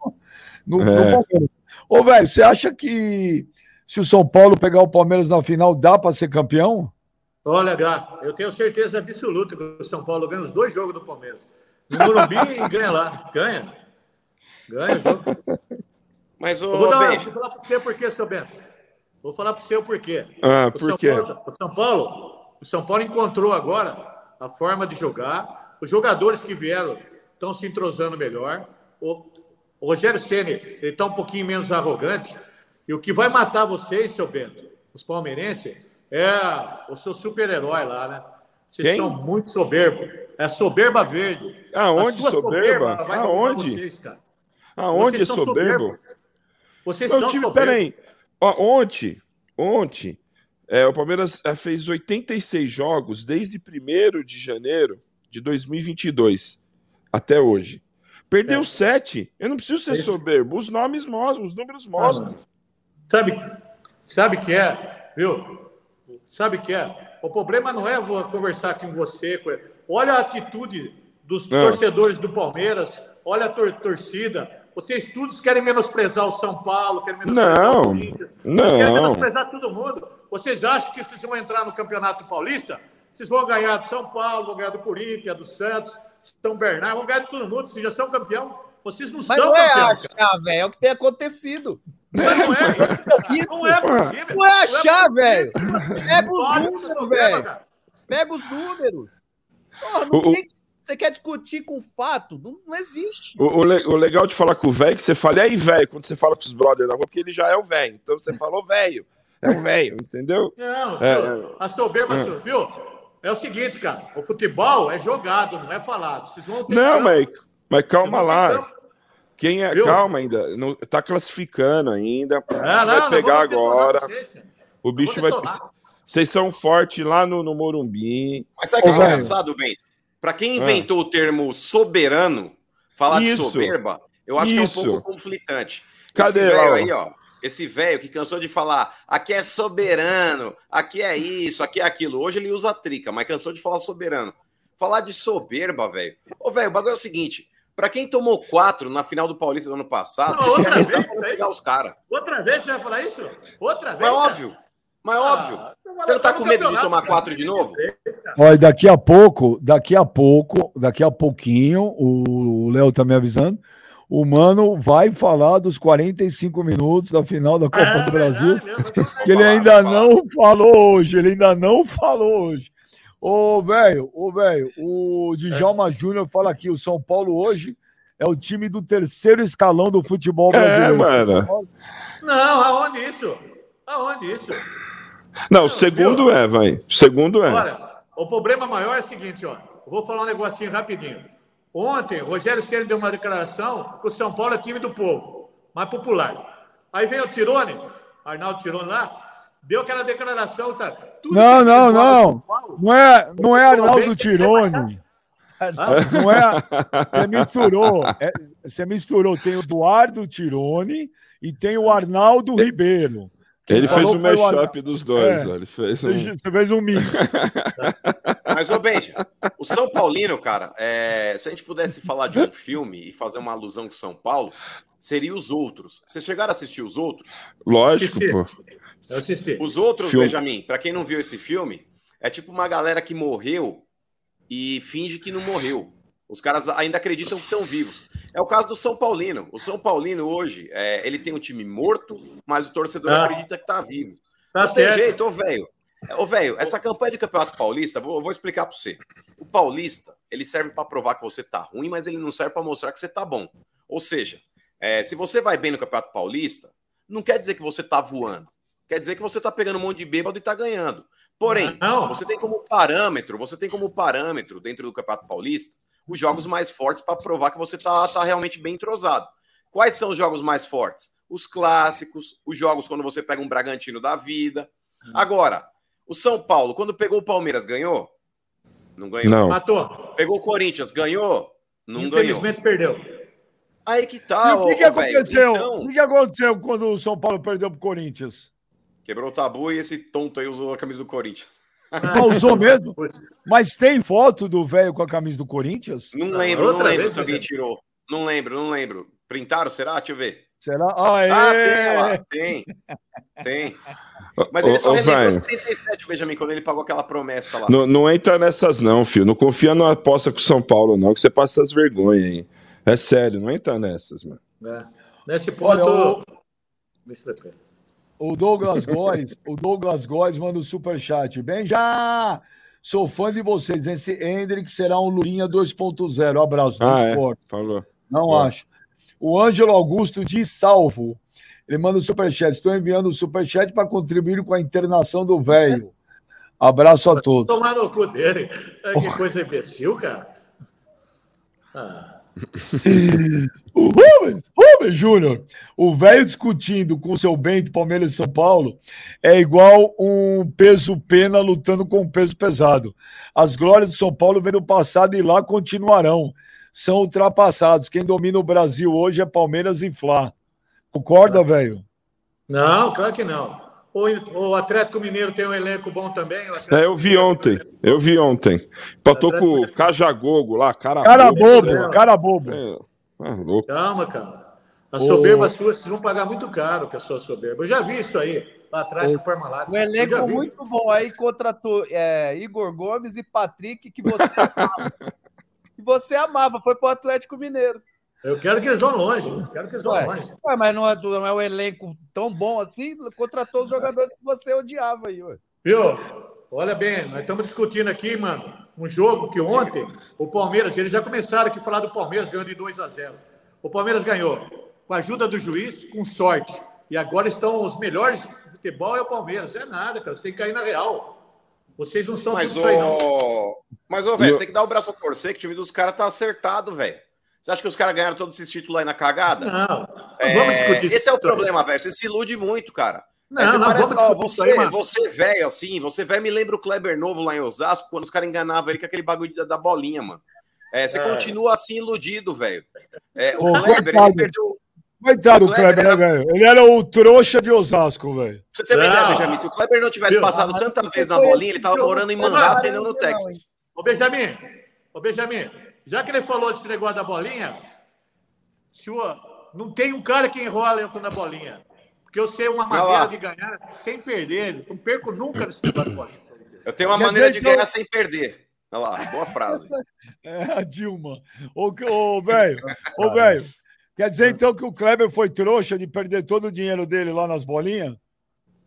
no, no, é. no Palmeiras. Ô, velho, você acha que se o São Paulo pegar o Palmeiras na final, dá para ser campeão? Olha, Gá, eu tenho certeza absoluta que o São Paulo ganha os dois jogos do Palmeiras. No Morumbi e [laughs] ganha lá. Ganha. Ganha o jogo. Mas o. Eu vou, dar, vou falar para você por quê, seu Bento. Vou falar para o porquê. Ah, por São quê? Paulo, o, São Paulo, o São Paulo encontrou agora a forma de jogar. Os jogadores que vieram estão se entrosando melhor. O, o Rogério Ceni ele está um pouquinho menos arrogante. E o que vai matar vocês, seu Bento, os palmeirenses, é o seu super-herói lá, né? Vocês Quem? são muito soberbos. É soberba verde. Aonde soberba? soberba Aonde? Vocês, Aonde vocês soberbo? Vocês Meu são time. Peraí, ontem, ontem, é, o Palmeiras é, fez 86 jogos desde 1 de janeiro de 2022 até hoje. Perdeu é. 7. Eu não preciso ser soberbo. Os nomes mostram, os números mostram. Ah, sabe, sabe que é, viu? Sabe que é? O problema não é vou conversar com você. Olha a atitude dos ah. torcedores do Palmeiras, olha a tor torcida, vocês todos querem menosprezar o São Paulo, querem menosprezar não, o Corinthians. Não. Querem menosprezar todo mundo. Vocês acham que vocês vão entrar no Campeonato Paulista? Vocês vão ganhar do São Paulo, vão ganhar do Corinthians, do Santos, São Bernardo, vão ganhar de todo mundo. Vocês já são campeão. Vocês não Mas são não é achar, velho. É o que tem acontecido. Mas não é. [laughs] não é possível. Não é achar, velho. Pega os números, velho. Pega os números. Porra, não tem você quer discutir com fato? Não, não existe. O, o, o, legal de falar com o velho é que você fala, e aí, velho, quando você fala com os brothers na rua, porque ele já é o velho. Então você falou velho. É o velho, entendeu? Não, é, a soberba, é. viu? É o seguinte, cara. O futebol é jogado, não é falado. Vocês vão ter não, mas, mas calma lá. Quem é. Viu? Calma ainda. Não, tá classificando ainda. É, não, vai pegar agora. Vocês, o bicho vai. Vocês são fortes lá no, no Morumbi. Mas sabe o que é engraçado, bem? Para quem ah. inventou ah. o termo soberano, falar Isso. de soberba, eu acho Isso. que é um pouco conflitante. Cadê esse velho aí, ó? Esse velho que cansou de falar, aqui é soberano, aqui é isso, aqui é aquilo. Hoje ele usa trica, mas cansou de falar soberano. Falar de soberba, velho. Ô, velho, o bagulho é o seguinte: para quem tomou quatro na final do Paulista do ano passado, não, outra vez, pegar os caras. Outra vez você vai falar isso? Outra vez? É óbvio. Mas óbvio. Você não tá com medo de tomar quatro de novo? Olha, daqui a pouco, daqui a pouco, daqui a pouquinho, o Léo tá me avisando. o Mano vai falar dos 45 minutos da final da Copa é, do Brasil, que ele ainda não falou hoje, ele ainda não falou hoje. Ô, velho, ô, velho, o Djalma é. Júnior fala aqui, o São Paulo hoje é o time do terceiro escalão do futebol é, brasileiro. É, mano. Não, aonde isso? Aonde isso? Não, o segundo é, vai. O segundo é. Olha, o problema maior é o seguinte, ó. vou falar um negocinho rapidinho. Ontem, o Rogério Ceni deu uma declaração que o São Paulo é time do povo, mais popular. Aí vem o Tirone, Arnaldo Tirone lá, deu aquela declaração, tá? não, não, não. Não é, não é Arnaldo Tirone. Não é. Você misturou. É, você misturou. Tem o Eduardo Tirone e tem o Arnaldo Ribeiro. Ele fez o mashup dos dois, é, ele fez um... Você fez um mix. [laughs] Mas, ô Benja, o São Paulino, cara, é... se a gente pudesse falar de um [laughs] filme e fazer uma alusão com São Paulo, seria Os Outros. Vocês chegaram a assistir Os Outros? Lógico, pô. Eu assisti. Os Outros, filme. Benjamin, pra quem não viu esse filme, é tipo uma galera que morreu e finge que não morreu. Os caras ainda acreditam que estão vivos. É o caso do São Paulino. O São Paulino hoje, é, ele tem um time morto, mas o torcedor ah. acredita que está vivo. Tá não certo. tem jeito, ô velho. Ô, velho, essa campanha de Campeonato Paulista, vou, vou explicar para você. O Paulista, ele serve para provar que você tá ruim, mas ele não serve para mostrar que você tá bom. Ou seja, é, se você vai bem no Campeonato Paulista, não quer dizer que você tá voando. Quer dizer que você tá pegando um monte de bêbado e tá ganhando. Porém, não. você tem como parâmetro, você tem como parâmetro dentro do Campeonato Paulista os jogos mais fortes para provar que você tá, tá realmente bem entrosado. Quais são os jogos mais fortes? Os clássicos, os jogos quando você pega um Bragantino da vida. Hum. Agora, o São Paulo, quando pegou o Palmeiras, ganhou? Não ganhou. Não. Matou. Pegou o Corinthians, ganhou? Não Infelizmente ganhou. perdeu. Aí que tá. E o que, que aconteceu? Então... O que aconteceu quando o São Paulo perdeu pro Corinthians? Quebrou o tabu e esse tonto aí usou a camisa do Corinthians. Ah, usou [laughs] mesmo? Mas tem foto do velho com a camisa do Corinthians? Não lembro, não lembro se alguém tirou. Não lembro, não lembro. Printaram, será? Deixa eu ver. Será? Ah, é. ah tem, lá, tem. Tem. Mas ele só relembrou 77, Benjamin, quando ele pagou aquela promessa lá. Não, não entra nessas, não, filho. Não confia na aposta com o São Paulo, não, que você passa essas vergonhas aí. É sério, não entra nessas, mano. É. Nesse ponto. Olha, o Douglas Góes, o Douglas Góes manda o um superchat. Bem já! Sou fã de vocês. Esse Hendrick será um Lurinha 2.0. Abraço ah, é? Falou. Não acho. O Ângelo Augusto de Salvo. Ele manda o um superchat. Estou enviando o superchat para contribuir com a internação do velho. Abraço a todos. Tomar no cu dele. Que coisa imbecil, cara. Ah [laughs] o Rubens, Rubens Júnior, o velho discutindo com o seu Bento, Palmeiras e São Paulo, é igual um peso pena lutando com um peso pesado. As glórias do São Paulo vêm do passado e lá continuarão. São ultrapassados. Quem domina o Brasil hoje é Palmeiras e Flá. Concorda, velho? Não, claro que não. O, o Atlético Mineiro tem um elenco bom também. É, eu vi ontem. Eu vi ontem. Empatou com o Cajagogo lá, cara, cara bobo. bobo cara bobo. É, é louco. Calma, cara. A soberba sua, vocês vão pagar muito caro com a sua soberba. Eu já vi isso aí, lá atrás com o Parmalat. Um elenco muito bom. Aí contratou é, Igor Gomes e Patrick, que você [laughs] amava. que você amava. Foi pro Atlético Mineiro. Eu quero que eles vão longe. quero que eles vão ué, longe. Ué, mas não é, não é um elenco tão bom assim? Contratou os jogadores que você odiava aí, ué. Viu? Olha bem, nós estamos discutindo aqui, mano, um jogo que ontem o Palmeiras, eles já começaram aqui a falar do Palmeiras ganhando de 2 a 0. O Palmeiras ganhou com a ajuda do juiz, com sorte. E agora estão os melhores do futebol é o Palmeiras. É nada, cara. Você tem que cair na real. Vocês não são mas, o... Aí, não. Mas, ô, velho, você tem que dar o braço a torcer que o time dos caras tá acertado, velho. Você acha que os caras ganharam todos esses títulos aí na cagada? Não. É, vamos discutir Esse é o problema, velho. Você se ilude muito, cara. Não, é, você não, parece, ó, você, aí, você velho, assim, você velho me lembra o Kleber Novo lá em Osasco, quando os caras enganavam ele com aquele bagulho da, da bolinha, mano. É, você é. continua assim iludido, velho. É, o Kleber, ele perdeu. Coitado do Kleber, né, velho? Ele era o trouxa de Osasco, velho. Você tem uma ideia, Benjamin? Se o Kleber não tivesse passado tanta vez na bolinha, ele tava morando em Manhattan e não no Texas. Ô, Benjamin, ô, Benjamin, já que ele falou desse negócio da bolinha, senhor, não tem um cara que enrola eu na bolinha. Porque eu sei uma maneira de ganhar sem perder. Não perco nunca nesse negócio de bolinha. Eu tenho uma Quer maneira de ganhar eu... sem perder. Olha lá, boa frase. [laughs] É a Dilma. Ô, velho, ô, velho, Quer dizer então que o Kleber foi trouxa de perder todo o dinheiro dele lá nas bolinhas?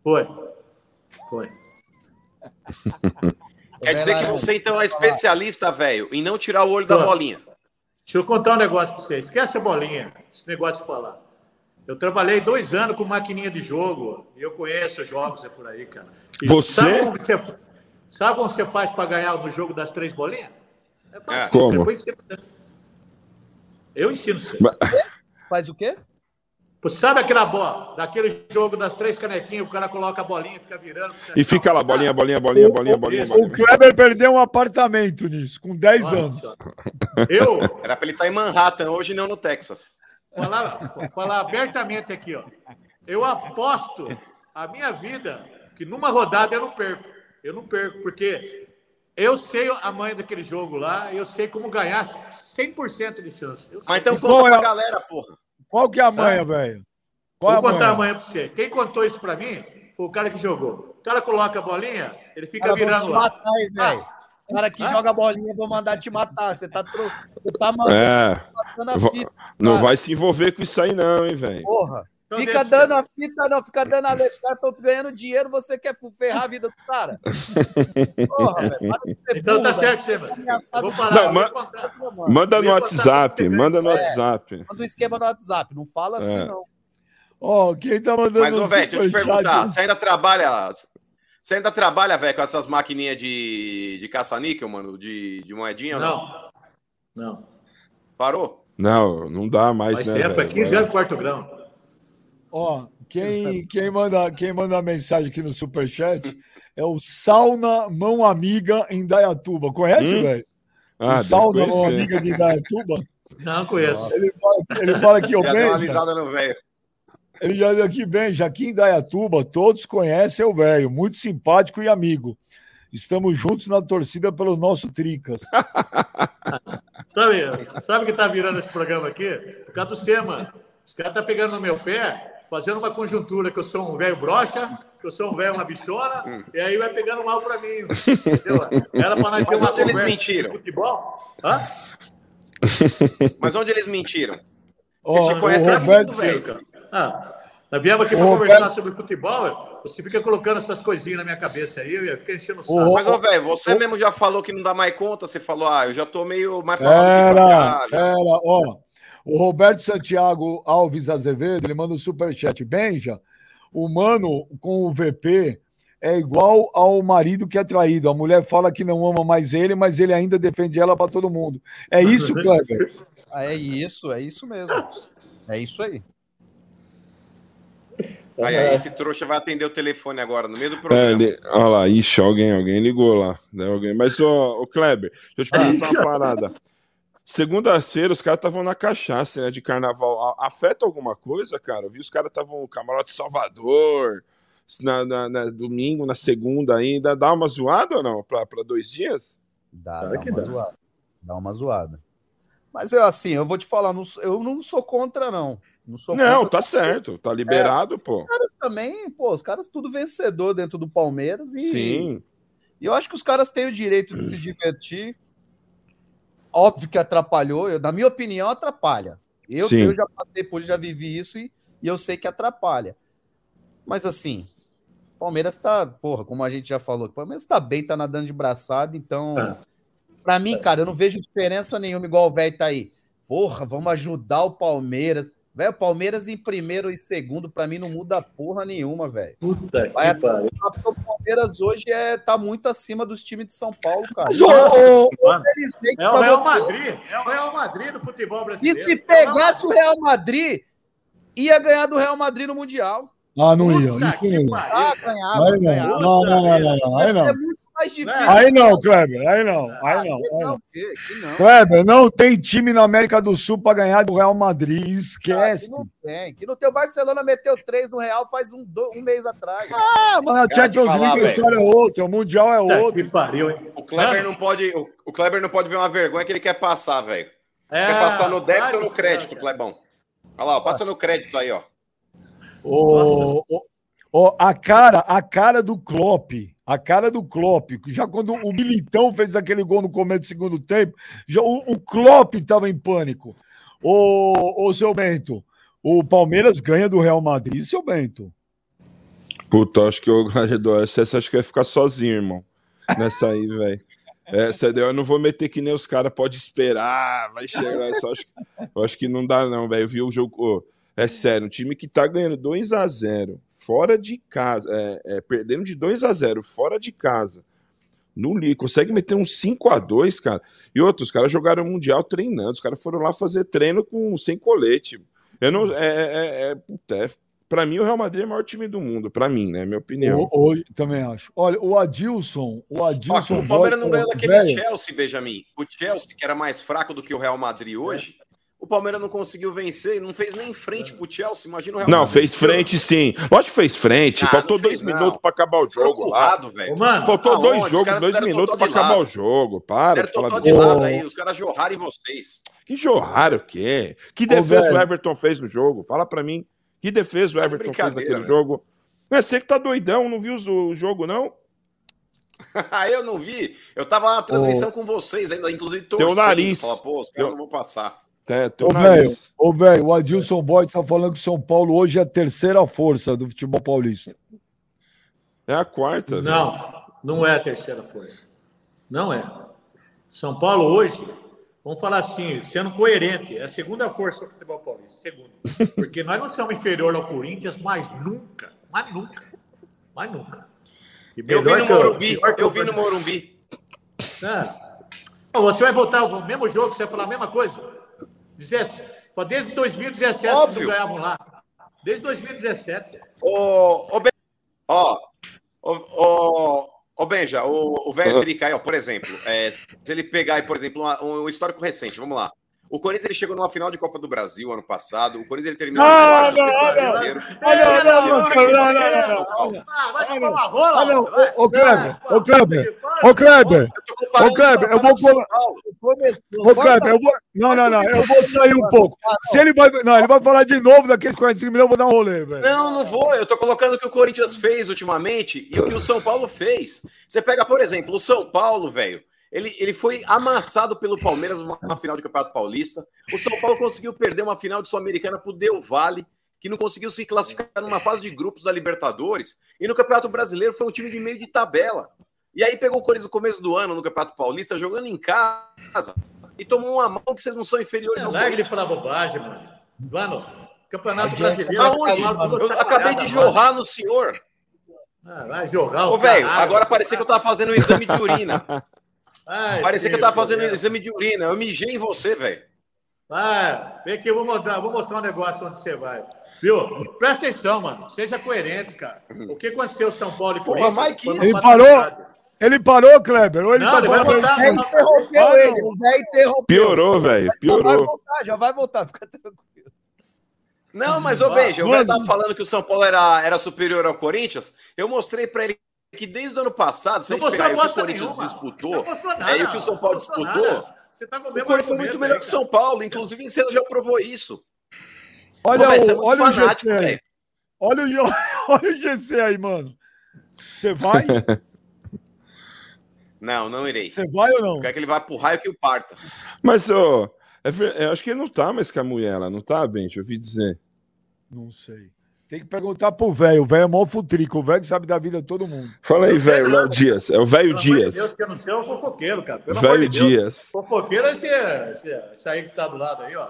Foi. Foi. [laughs] Quer dizer que você então é especialista, velho, em não tirar o olho da bolinha. Deixa eu contar um negócio pra você. Esquece a bolinha, esse negócio de falar. Eu trabalhei dois anos com maquininha de jogo e eu conheço jogos é por aí, cara. E você? Sabe como você, sabe como você faz para ganhar no jogo das três bolinhas? É fácil. Como? Depois você... Eu ensino você. Mas... Faz o quê? Sabe aquela bola, daquele jogo das três canequinhas, o cara coloca a bolinha e fica virando. E fica lá, bolinha, bolinha, bolinha, bolinha, bolinha. bolinha. O Kleber perdeu um apartamento nisso, com 10 Nossa, anos. Eu. Era para ele estar em Manhattan, hoje não no Texas. Falar, falar abertamente aqui, ó. Eu aposto a minha vida que numa rodada eu não perco. Eu não perco, porque eu sei a mãe daquele jogo lá, eu sei como ganhar 100% de chance. Mas então conta é pra galera, porra. Qual que é a manha, velho? Vou é contar a manha pra você. Quem contou isso pra mim foi o cara que jogou. O cara coloca a bolinha, ele fica cara, virando lá. Matar. O cara que ah? joga bolinha, vou mandar te matar. Você tá, tro... Você tá mandando. É. Fita, não vai se envolver com isso aí, não, hein, velho. Porra. Então fica dando a fita, não, fica dando a leite. Os caras estão ganhando dinheiro, você quer ferrar a vida do cara. [laughs] Porra, velho. Então tá certo, você, Vou parar. Não, ma manda no WhatsApp, manda no é, WhatsApp. Manda um esquema no WhatsApp, não fala assim, é. não. Ó, oh, quem tá mandando. Mas, ô, velho, deixa eu te perguntar. Você ainda trabalha. Você ainda trabalha, velho, com essas maquininhas de, de caça-níquel, mano? De, de moedinha? Não. não. Não. Parou? Não, não dá mais, Mas né? Tempo, é 15 anos quarto grão. Ó, quem, quem, manda, quem manda mensagem aqui no Superchat é o Sauna Mão Amiga em Dayatuba. Conhece, hum? velho? Ah, o Sauna Mão Amiga de Dayatuba? Não conheço. Ele fala, ele fala aqui, ó, Já uma no velho. Ele já deu aqui, bem, já aqui em Dayatuba, todos conhecem o velho, muito simpático e amigo. Estamos juntos na torcida pelo nosso Tricas. [laughs] Sabe, sabe que tá virando esse programa aqui? Por causa do Sema. Os caras estão tá pegando no meu pé fazendo uma conjuntura que eu sou um velho brocha, que eu sou um velho uma bichona, hum. e aí vai pegando mal para mim. Entendeu? Era para nós ter uma onde eles mentiram? futebol. Hã? Mas onde eles mentiram? Oh, Você conhece a fundo, velho. Ah, nós viemos aqui para conversar sobre futebol. Você fica colocando essas coisinhas na minha cabeça aí, eu fica enchendo o saco. Mas, ô, velho, você mesmo já falou que não dá mais conta. Você falou, ah, eu já tô meio mais pra lá. Era, era, ó. O Roberto Santiago Alves Azevedo, ele manda um superchat. Benja, o mano com o VP é igual ao marido que é traído. A mulher fala que não ama mais ele, mas ele ainda defende ela para todo mundo. É isso, [laughs] Kleber? é isso, é isso mesmo. É isso aí. Aí, aí, esse trouxa vai atender o telefone agora, no meio do é, programa. É, ele, olha lá, ixi, alguém, alguém ligou lá. Né, alguém. Mas, ô, ô Kleber, deixa eu te perguntar uma parada. Segunda-feira os caras estavam na cachaça, né, de carnaval. Afeta alguma coisa, cara? Eu vi os caras estavam camarote Salvador, na, na, na, domingo, na segunda ainda. Dá uma zoada ou não? Para dois dias? Dá, dá uma dá. zoada. Dá uma zoada. Mas eu, assim, eu vou te falar, eu não sou contra, não. Não, sou não tá certo, tá liberado, é, pô. Os caras também, pô, os caras tudo vencedor dentro do Palmeiras e. Sim. E eu acho que os caras têm o direito de se [clears throat] divertir Óbvio que atrapalhou, eu, na minha opinião, atrapalha. Eu, eu já passei por já vivi isso e, e eu sei que atrapalha. Mas assim, Palmeiras tá, porra, como a gente já falou, o Palmeiras tá bem, tá nadando de braçada, então. É. Pra mim, cara, eu não vejo diferença nenhuma, igual o velho tá aí. Porra, vamos ajudar o Palmeiras. Velho, Palmeiras em primeiro e segundo, para mim, não muda porra nenhuma, velho. Puta Vai que pariu. O Palmeiras hoje é, tá muito acima dos times de São Paulo, cara. Oh, é o Real você... Madrid. É o Real Madrid do futebol brasileiro. E se pegasse o Real Madrid, ia ganhar do Real Madrid no Mundial. Ah, não ia. Isso não. Ah, ganhava, ganhava. Não, não, não, não, não. Aí não. Mais difícil. Aí não, Kleber, aí não, aí não. Aí não. Kleber, não tem time na América do Sul para ganhar do Real Madrid, esquece. Ah, não tem, que não tem. O Barcelona meteu três no Real faz um, um mês atrás. Ah, mas a Champions League a história é outra, o Mundial é outro. Que pariu, hein? O Kleber, não pode, o, o Kleber não pode ver uma vergonha que ele quer passar, velho. É, quer passar no débito ou no crédito, Clebão? Olha lá, ó, passa no crédito aí, ó. O, o, o, a cara, a cara do Klopp a cara do Klopp, já quando o Militão fez aquele gol no começo do segundo tempo, já o, o Klopp estava em pânico. Ô, ô, seu Bento, o Palmeiras ganha do Real Madrid, seu Bento. Puta, acho que o Gladiador, você acha que vai ficar sozinho, irmão. Nessa aí, velho. Essa daí eu não vou meter que nem os caras, pode esperar, vai chegar. Só acho, eu acho que não dá, não, velho. Eu vi o jogo. É sério, um time que tá ganhando 2 a 0 fora de casa, é, é, perdendo de 2 a 0 fora de casa. No Li, consegue meter um 5 a 2 cara. E outros, os caras jogaram Mundial treinando, os caras foram lá fazer treino com sem colete. Eu não. É, é, é, é para mim, o Real Madrid é o maior time do mundo, para mim, né? Minha opinião. O, o, também acho. Olha, o Adilson. O Adilson. o Palmeiras não ganhou daquele. Chelsea, Benjamin. O Chelsea, que era mais fraco do que o Real Madrid hoje. É. O Palmeiras não conseguiu vencer, não fez nem frente pro Chelsea. Imagina o Real Não, fez frente sim. Lógico que fez frente. Ah, Faltou dois não. minutos para acabar o jogo lá. Ô, mano, Faltou aonde? dois jogos, dois minutos para acabar o jogo. Para de falar de lado aí. Os caras jorraram em vocês. Que jorraram o quê? Que defesa Ô, o Everton fez no jogo? Fala para mim. Que defesa o tá Everton fez naquele jogo? Não é você que tá doidão, não viu o jogo, não? [laughs] eu não vi. Eu tava na transmissão oh. com vocês ainda, inclusive torcendo. Teu nariz. Fala, Pô, os caras não vão passar. É, teu ô, velho, o Adilson Boy tá falando que São Paulo hoje é a terceira força do futebol paulista. É a quarta. Não, velho. não é a terceira força. Não é. São Paulo hoje vamos falar assim, sendo coerente, é a segunda força do futebol paulista, segunda. Porque nós não somos inferior ao Corinthians, mas nunca, mas nunca, mas nunca. eu vi no Morumbi, eu, eu vi no Morumbi. É. Você vai voltar o mesmo jogo, você vai falar a mesma coisa? Desde 2017 Óbvio. não ganhavam lá. Desde 2017. Ô, ô, ó, ô, ô, Ô, Benja, o, o ó, por exemplo, é, se ele pegar aí, por exemplo, um, um histórico recente, vamos lá. O Corinthians ele chegou numa final de Copa do Brasil ano passado. O Corinthians ele terminou. Não, não, não, não, não. Vai tomar uma rola. Não, ô Kleber, ô Kleber, ô Kleber, ô Kleber, eu vou Ô Kleber, eu vou Não, não, não, eu vou sair um pouco. Se ele vai, não, ele vai falar de novo daqueles 45 milhões, eu vou dar um rolê, velho. Não, não vou. Eu tô colocando o que o Corinthians fez ultimamente e o que o São Paulo fez. Você pega, por exemplo, o São Paulo, velho. Ele, ele foi amassado pelo Palmeiras numa final de Campeonato Paulista. O São Paulo conseguiu perder uma final de Sul-Americana pro Del Valle, que não conseguiu se classificar numa fase de grupos da Libertadores. E no Campeonato Brasileiro foi um time de meio de tabela. E aí pegou o Corinthians no começo do ano no Campeonato Paulista, jogando em casa, e tomou uma mão que vocês não são inferiores é, ao de falar bobagem, mano. Mano, Campeonato Brasileiro. Aonde? Eu acabei de jorrar no senhor. Ah, vai jorrar o Ô, velho, agora parecia que eu tava fazendo um exame de urina. [laughs] Ai, Parecia que eu tava fazendo um exame de urina. Eu mijei em você, velho. Ah, vem aqui, eu vou mostrar, vou mostrar um negócio onde você vai. Viu? Presta atenção, mano. Seja coerente, cara. O que aconteceu São Paulo e Corinthians? Porra, Mike, ele parou. Ele parou, Kleber? Ou ele não, tá ele vai voltar. Ele interrompeu ele. O velho interrompeu. Piorou, velho. Piorou. Já vai voltar, já vai voltar. Fica tranquilo. Não, mas, ô, Benja, o velho tava falando que o São Paulo era, era superior ao Corinthians. Eu mostrei pra ele que desde o ano passado, se a gente pegar o que o Corinthians nenhuma. disputou, nada, é, e o que o São Paulo disputou, tá o Corinthians foi muito melhor que o São Paulo. Inclusive, você já provou isso. Olha, Pô, véio, o, é olha o GC. Olha o, [laughs] olha o GC aí, mano. Você vai? [laughs] Não, não irei. Você vai ou não? Quer que ele vá pro raio que o parta. Mas, ô, oh, é, eu acho que ele não tá mais com a mulher lá, não tá, Bente? Eu ouvi dizer. Não sei. Tem que perguntar pro velho. O velho é mó futrico. O velho sabe da vida de todo mundo. Fala aí, velho, Léo Dias. É o velho Dias. Deus, que eu não sei, é o fofoqueiro, cara. velho Dias. Fofoqueiro é esse, esse, esse, aí que tá do lado aí, ó.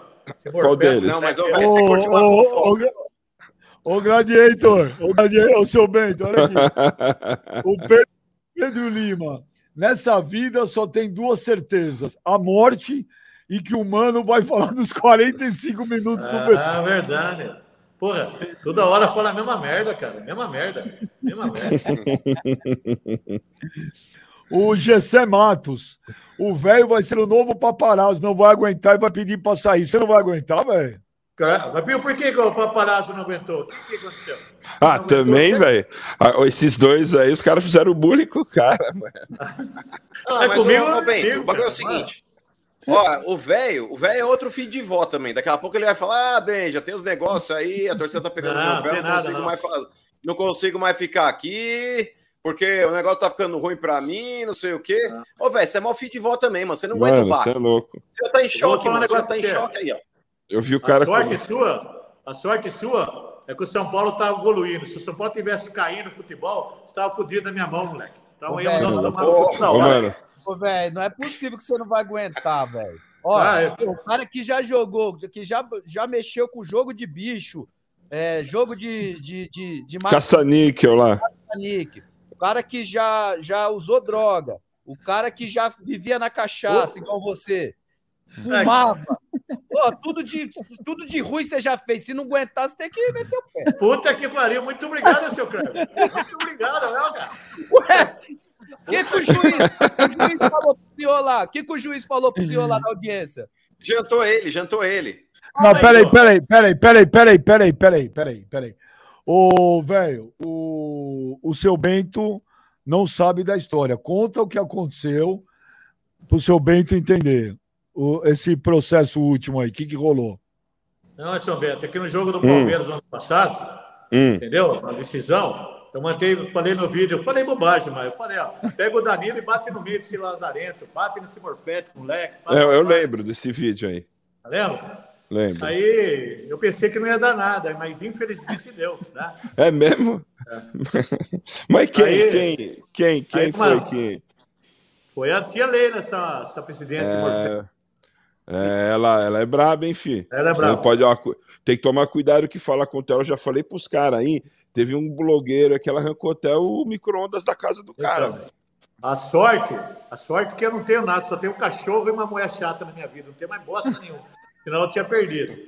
Qual deles? Não, mas o velho, você curte uma fofoca. Ô, Gladiator, ô, Gladiator, ô, seu Bento, olha aqui. [laughs] o Pedro, Pedro Lima. Nessa vida só tem duas certezas: a morte e que o mano vai falar dos 45 minutos do do Ah, verdade. Porra, toda hora fala a mesma merda, cara. Mesma merda. Mesma merda. o Gessé Matos. O velho vai ser o novo paparazzo, não vai aguentar e vai pedir para sair. Você não vai aguentar, velho? Mas por que, que o paparazzo não aguentou? O que, que aconteceu? Ah, não também, velho. Ah, esses dois aí, os caras fizeram bullying com o cara, mano. [laughs] Ah, mas comigo, ô, Bento, o bagulho é o seguinte. Ó, o velho, o velho é outro filho de vó também. Daqui a pouco ele vai falar: ah, bem, já tem os negócios aí, a torcida tá pegando não, meu pé, não, não consigo não. mais não consigo mais ficar aqui, porque o negócio tá ficando ruim pra mim, não sei o quê. Ô, velho, você é mó filho de vó também, mano. Você não mano, aguenta o barco. Você é louco. Você tá em choque, mano. Você tá em choque aí, ó. Eu vi o cara. A sorte com... sua, a sorte sua é que o São Paulo tá evoluindo. Se o São Paulo tivesse caindo no futebol, estava fodido na minha mão, moleque. Então aí eu não Ô, mano. Ô, velho, não é possível que você não vai aguentar, velho. Olha, ah, eu... o cara que já jogou, que já, já mexeu com jogo de bicho, é, jogo de, de, de, de caça-níquel lá. Caça-níquel. O cara que já, já usou droga. O cara que já vivia na cachaça, igual você. Fumava. Pô, tudo, de, tudo de ruim você já fez. Se não aguentar, você tem que meter o pé. Puta que pariu. Muito obrigado, seu Cleber. Muito obrigado, né, cara? Ué, o que, que o juiz, o juiz falou pro senhor lá? O que, que o juiz falou pro senhor lá na audiência? Jantou ele, jantou ele. Não, peraí, peraí, peraí, peraí, peraí, peraí, peraí, peraí, peraí. Ô, velho, o, o seu Bento não sabe da história. Conta o que aconteceu pro seu Bento entender. O, esse processo último aí, o que, que rolou? Não, seu Bento, aqui no jogo do Palmeiras hum. ano passado, hum. entendeu? A decisão, eu mantei, falei no vídeo, eu falei bobagem, mas eu falei, ó, pega o Danilo e bate no meio desse Lazarento, bate nesse Morfete, moleque. É, eu lembro desse vídeo aí. Tá lembro? Lembro. Aí eu pensei que não ia dar nada, mas infelizmente deu. Né? É mesmo? É. mas quem, aí, quem, quem, quem aí, foi quem? Foi a tia Leila, essa, essa presidente. É... É, ela, ela é braba, hein, fi? Ela é braba. pode, ó, tem que tomar cuidado que fala com ela. Eu já falei pros caras aí. Teve um blogueiro que ela arrancou até o micro-ondas da casa do cara. Então, a sorte, a sorte é que eu não tenho nada, só tenho um cachorro e uma mulher chata na minha vida. Não tenho mais bosta nenhuma. [laughs] Senão eu tinha perdido. É,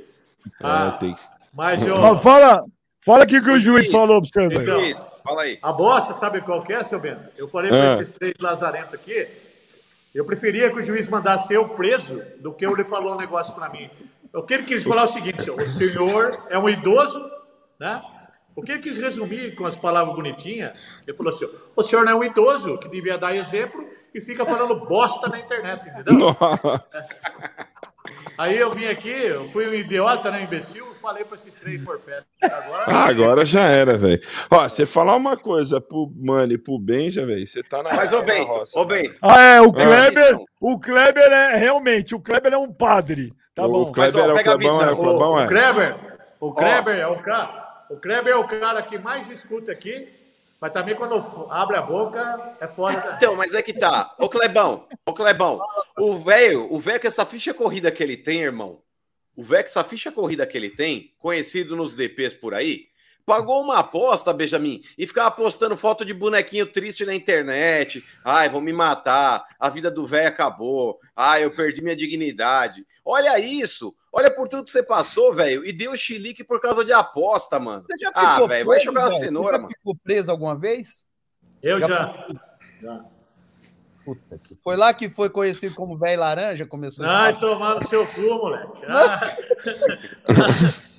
ah, tem... Mas eu... Fala, fala aqui que o juiz falou pra você, então, Fala aí. A bosta, sabe qual que é, seu Bento? Eu falei para ah. esses três lazarentos aqui eu preferia que o juiz mandasse eu preso do que ele falou um negócio para mim. O que ele quis falar é o seguinte: o senhor é um idoso, né? O que ele quis resumir com as palavras bonitinhas? Ele falou assim: o senhor não é um idoso que devia dar exemplo e fica falando bosta na internet, entendeu? Nossa. Aí eu vim aqui, eu fui um idiota, né, imbecil, falei para esses três forfetes. Agora... Ah, agora já era, velho. Ó, você falar uma coisa pro Mano e pro Benja, velho, você tá na. Mas, ô Bento, ô Bento. Ah, é, o Kleber, ah, o Kleber é realmente, o Kleber é um padre. Tá o, bom. O Kleber Mas, ó, é o Clebão, é, o Clebão é. O Kleber, o Kleber é o cara. O Kleber é o cara que mais escuta aqui mas também quando abre a boca, é fora. Então, mas é que tá. Ô Clebão, ô Clebão, o velho, o velho com essa ficha corrida que ele tem, irmão, o velho com essa ficha corrida que ele tem, conhecido nos DPs por aí, pagou uma aposta, Benjamin, e ficava postando foto de bonequinho triste na internet. Ai, vou me matar, a vida do velho acabou. Ai, eu perdi minha dignidade. Olha isso. Olha por tudo que você passou, velho, e deu chilique por causa de aposta, mano. Você já ah, velho, vai jogar a cenoura, você já ficou preso alguma vez? Eu já. já. já. Puta que... Foi lá que foi conhecido como velho laranja, começou Ai, tomar no seu cu, moleque. Ah.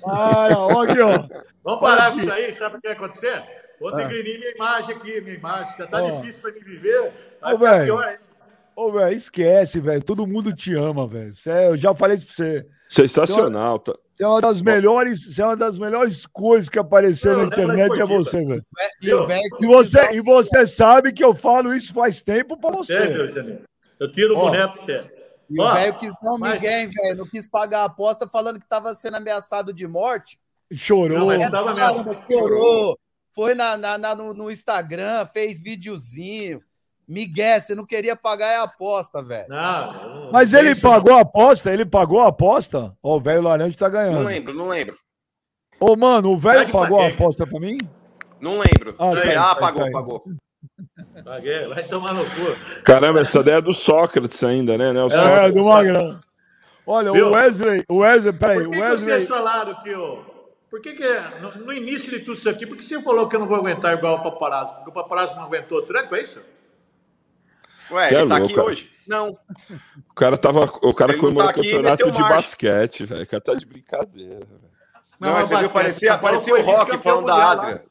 Ai, ó, aqui, ó. Vamos parar com isso aí, sabe o que vai acontecer? Vou degredir ah. minha imagem aqui, minha imagem. Já tá oh. difícil para me viver. Vai ficar pior ainda. Ô, velho, esquece, velho. Todo mundo te ama, velho. Eu já falei isso pra você. Sensacional. Tá? Você é uma das melhores, você é uma das melhores coisas que apareceu na internet é você, velho. E você, e você sabe que eu falo isso faz tempo para você. Eu tiro o boneco você. E o velho quis dar um migué, velho. Não quis pagar a aposta falando que estava sendo ameaçado de morte. Chorou. Não, tava caramba, chorou. Foi na, na, na no, no, Instagram, fez videozinho. Miguel, você não queria pagar a aposta, velho. Não, Mas ele pagou a aposta? Ele pagou a aposta? Ó, o velho laranja tá ganhando. Não lembro, não lembro. Ô, mano, o velho pagou paguei. a aposta pra mim? Não lembro. Ah, tá, ah pagou, tá, pagou. Paguei, vai tomar no cu. Caramba, essa ideia é do Sócrates ainda, né? Nelson? É, é do Magrão. Olha, Viu? o Wesley, o Wesley, peraí, Por que o Wesley. Que vocês falaram que o. Por que, que no, no, início de tudo isso aqui, por que você falou que eu não vou aguentar igual o paparazzo? Porque o paparazzo não aguentou o tranco, é isso? Ué, Você ele é tá louco, aqui cara. hoje? Não. O cara tava. O cara comemorou tá o campeonato de basquete, velho. O cara tá de brincadeira, velho. Não, não mas você viu, parecia, parecia o Rock falando da Adria.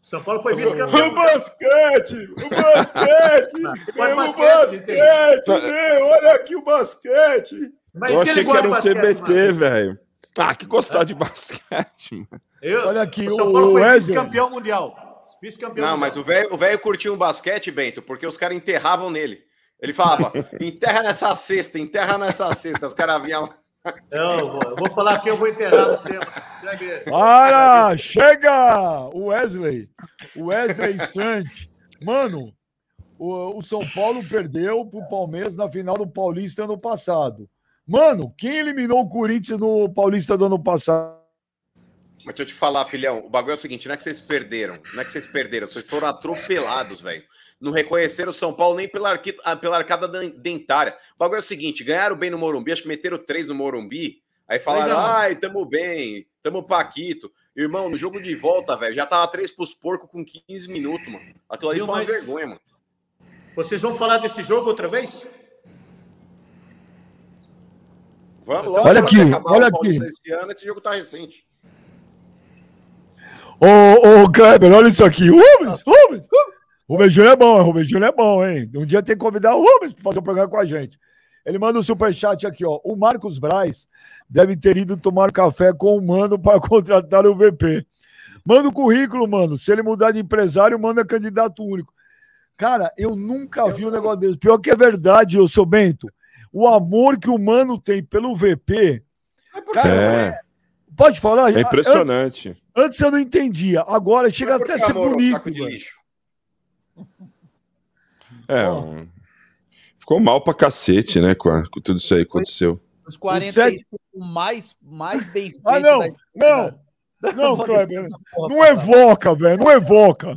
São Paulo foi vice-campeão. O basquete! O basquete! meu, o basquete! Meu, olha aqui o basquete! Mas eu achei que era um TBT, velho. Ah, que gostar é. de basquete, mano. Eu, olha aqui o São Paulo foi vice-campeão mundial. Vice-campeão. Não, mas o velho o velho curtia um basquete, Bento, porque os caras enterravam nele. Ele falava: [laughs] enterra nessa cesta, enterra nessa cesta. Os caras vinham. Eu vou, eu vou falar que eu vou enterrar você. Para! Chega! O Wesley. O Wesley Sante. Mano, o, o São Paulo perdeu pro Palmeiras na final do Paulista ano passado. Mano, quem eliminou o Corinthians no Paulista do ano passado? Mas deixa eu te falar, filhão, o bagulho é o seguinte: não é que vocês perderam, não é que vocês perderam, vocês foram atropelados, velho. Não reconheceram o São Paulo nem pela, arqui, ah, pela arcada dentária. O bagulho é o seguinte: ganharam bem no Morumbi, acho que meteram três no Morumbi. Aí falaram, ai, tamo bem, tamo Paquito. Irmão, no jogo de volta, velho, já tava três pros porcos com 15 minutos, mano. Aquilo ali foi uma vergonha, mano. Vocês vão falar desse jogo outra vez? Vamos logo. Olha aqui, olha aqui. Esse ano, esse jogo tá recente. Ô, ô, Kleber, olha isso aqui. Rubens, Rubens. Rubens Júnior é bom, Rubens Júnior é bom, hein? Um dia tem que convidar o Rubens para fazer um programa com a gente. Ele manda um superchat aqui, ó. O Marcos Braz deve ter ido tomar café com o Mano para [laughs] contratar o VP. Manda o currículo, mano. Se ele mudar de empresário, manda candidato único. Cara, eu nunca vi um negócio desse. Pior que é verdade, eu sou Bento. O amor que o Mano tem pelo VP. Cara, é. Pode falar? É impressionante. Antes, antes, eu não entendia. Agora chega até a ser bonito. É, um... ficou mal pra cacete, né, com, a, com tudo isso aí que aconteceu. Os 45 mais, mais bem feitos. Ah, não, não. Não, [laughs] Kleber, não evoca, velho, não evoca.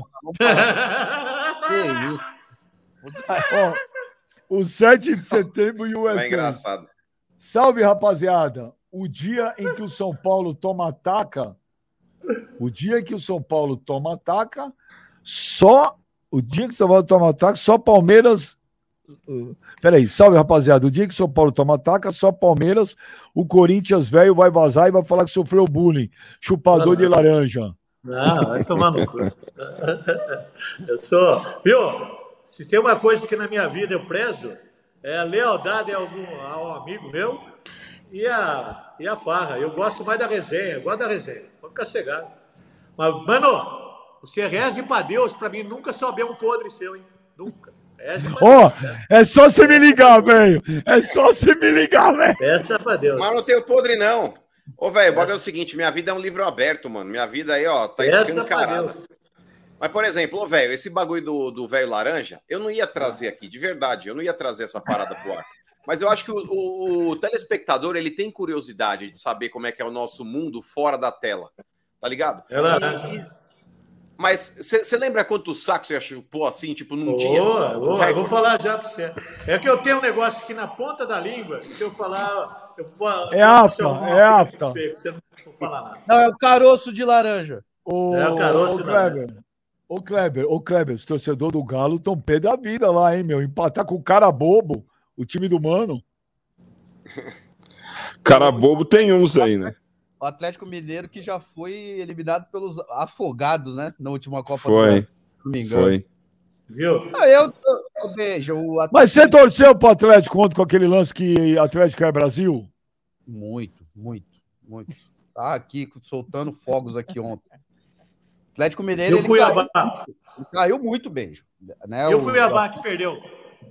que isso. Ó, o 7 de setembro e o É engraçado. Salve, rapaziada. O dia em que o São Paulo toma ataca, o dia em que o São Paulo toma ataca, só o dia que o São Paulo toma ataque, só Palmeiras. Uh, peraí, salve rapaziada. O dia que o São Paulo toma ataque, só Palmeiras. O Corinthians velho vai vazar e vai falar que sofreu bullying. Chupador não, de laranja. Não, vai tomar no cu. [laughs] Eu sou. Viu? Se tem uma coisa que na minha vida eu prezo, é a lealdade a, algum, a um amigo meu e a, e a farra. Eu gosto mais da resenha, eu gosto da resenha. Pode ficar cegado. Mas, mano, você reze para Deus, para mim nunca souber um podre seu, hein? Nunca. Ó, oh, é só você me ligar, velho. É só você me ligar, velho. Peça pra Deus. Mas não tenho podre, não. Ô, velho, o bagulho é o seguinte: minha vida é um livro aberto, mano. Minha vida aí, ó, tá escancarada. Mas, por exemplo, ô, velho, esse bagulho do velho laranja, eu não ia trazer aqui, de verdade, eu não ia trazer essa parada pro ar. Mas eu acho que o, o, o telespectador, ele tem curiosidade de saber como é que é o nosso mundo fora da tela. Tá ligado? É laranja. E, mas você lembra quantos sacos você chupou assim, tipo, num oh, dia? Oh, eu vou falar já para você. É que eu tenho um negócio aqui na ponta da língua, se eu falar. Eu vou, é apta, é apta. Você não falar nada. Não, é o caroço de laranja. O, é o caroço o Kleber. Ô, Kleber, ô, Kleber, os torcedores do Galo estão pé da vida lá, hein, meu? Empatar com o cara bobo, o time do Mano. [laughs] Cara bobo tem uns aí, né? o Atlético Mineiro que já foi eliminado pelos afogados, né? Na última Copa foi. do Brasil, se não me engano. Foi. Viu? Ah, eu, eu, vejo o Atlético... Mas você torceu pro Atlético contra com aquele lance que Atlético é Brasil? Muito, muito, muito. Tá aqui soltando fogos aqui ontem. Atlético Mineiro. E o Cuiabá? Caiu, caiu, muito bem. Né? E o Cuiabá que perdeu?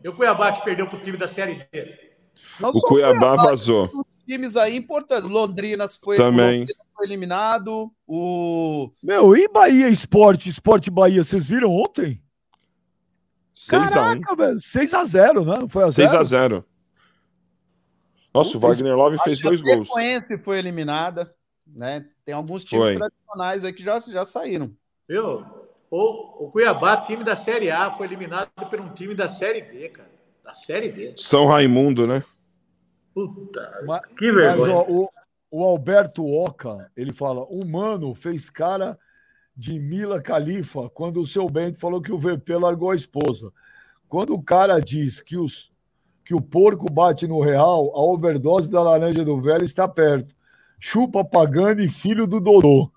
E o Cuiabá que perdeu pro time da Série D? Não o Cuiabá vazou. Os times aí importantes. Londrinas foi, Também. foi eliminado. O. Meu, e Bahia Esporte, Esporte Bahia, vocês viram ontem? 6x1. 6x0, né? Não foi a 0? 6x0. Nossa, o Wagner Love fez dois gols. A Frequência foi eliminada, né? Tem alguns times foi. tradicionais aí que já, já saíram. Viu? O, o Cuiabá, time da Série A, foi eliminado por um time da Série B, cara. Da Série B. São Raimundo, né? Puta, mas, que vergonha. Mas, ó, o, o, Alberto Oca, ele fala, o Mano fez cara de Mila Califa quando o seu Bento falou que o VP largou a esposa. Quando o cara diz que, os, que o porco bate no real, a overdose da laranja do velho está perto. Chupa Pagani, filho do Dodô.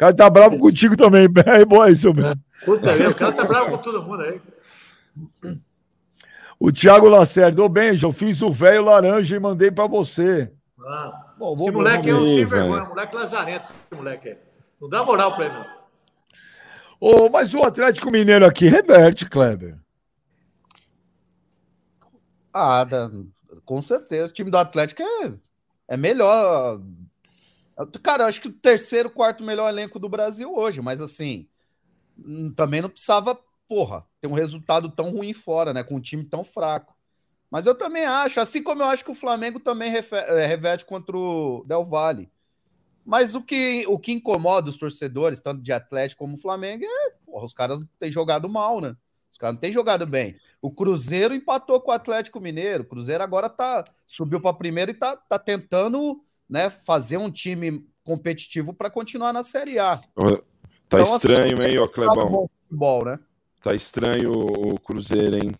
O cara tá bravo contigo também. [laughs] É bom aí, seu Bento. Puta, o cara tá bravo com todo mundo aí. O Thiago Lacerda, ô Benja, eu fiz o velho laranja e mandei para você. Ah, Bom, esse moleque é um sem vergonha, moleque lazarento, esse moleque é. Não dá moral para ele, não. Oh, mas o Atlético Mineiro aqui reverte, Kleber. Ah, com certeza. O time do Atlético é, é melhor. Cara, eu acho que o terceiro, quarto melhor elenco do Brasil hoje, mas assim, hum, também não precisava, porra, ter um resultado tão ruim fora, né? Com um time tão fraco. Mas eu também acho, assim como eu acho que o Flamengo também é, reverte contra o Del Valle. Mas o que, o que incomoda os torcedores, tanto de Atlético como Flamengo, é, porra, os caras têm jogado mal, né? Os caras não têm jogado bem. O Cruzeiro empatou com o Atlético Mineiro. O Cruzeiro agora tá subiu para primeiro e tá, tá tentando, né, fazer um time competitivo para continuar na Série A. Tá então, assim, estranho, assim, hein, ô Clebão? Futebol, né? Tá estranho o Cruzeiro, hein?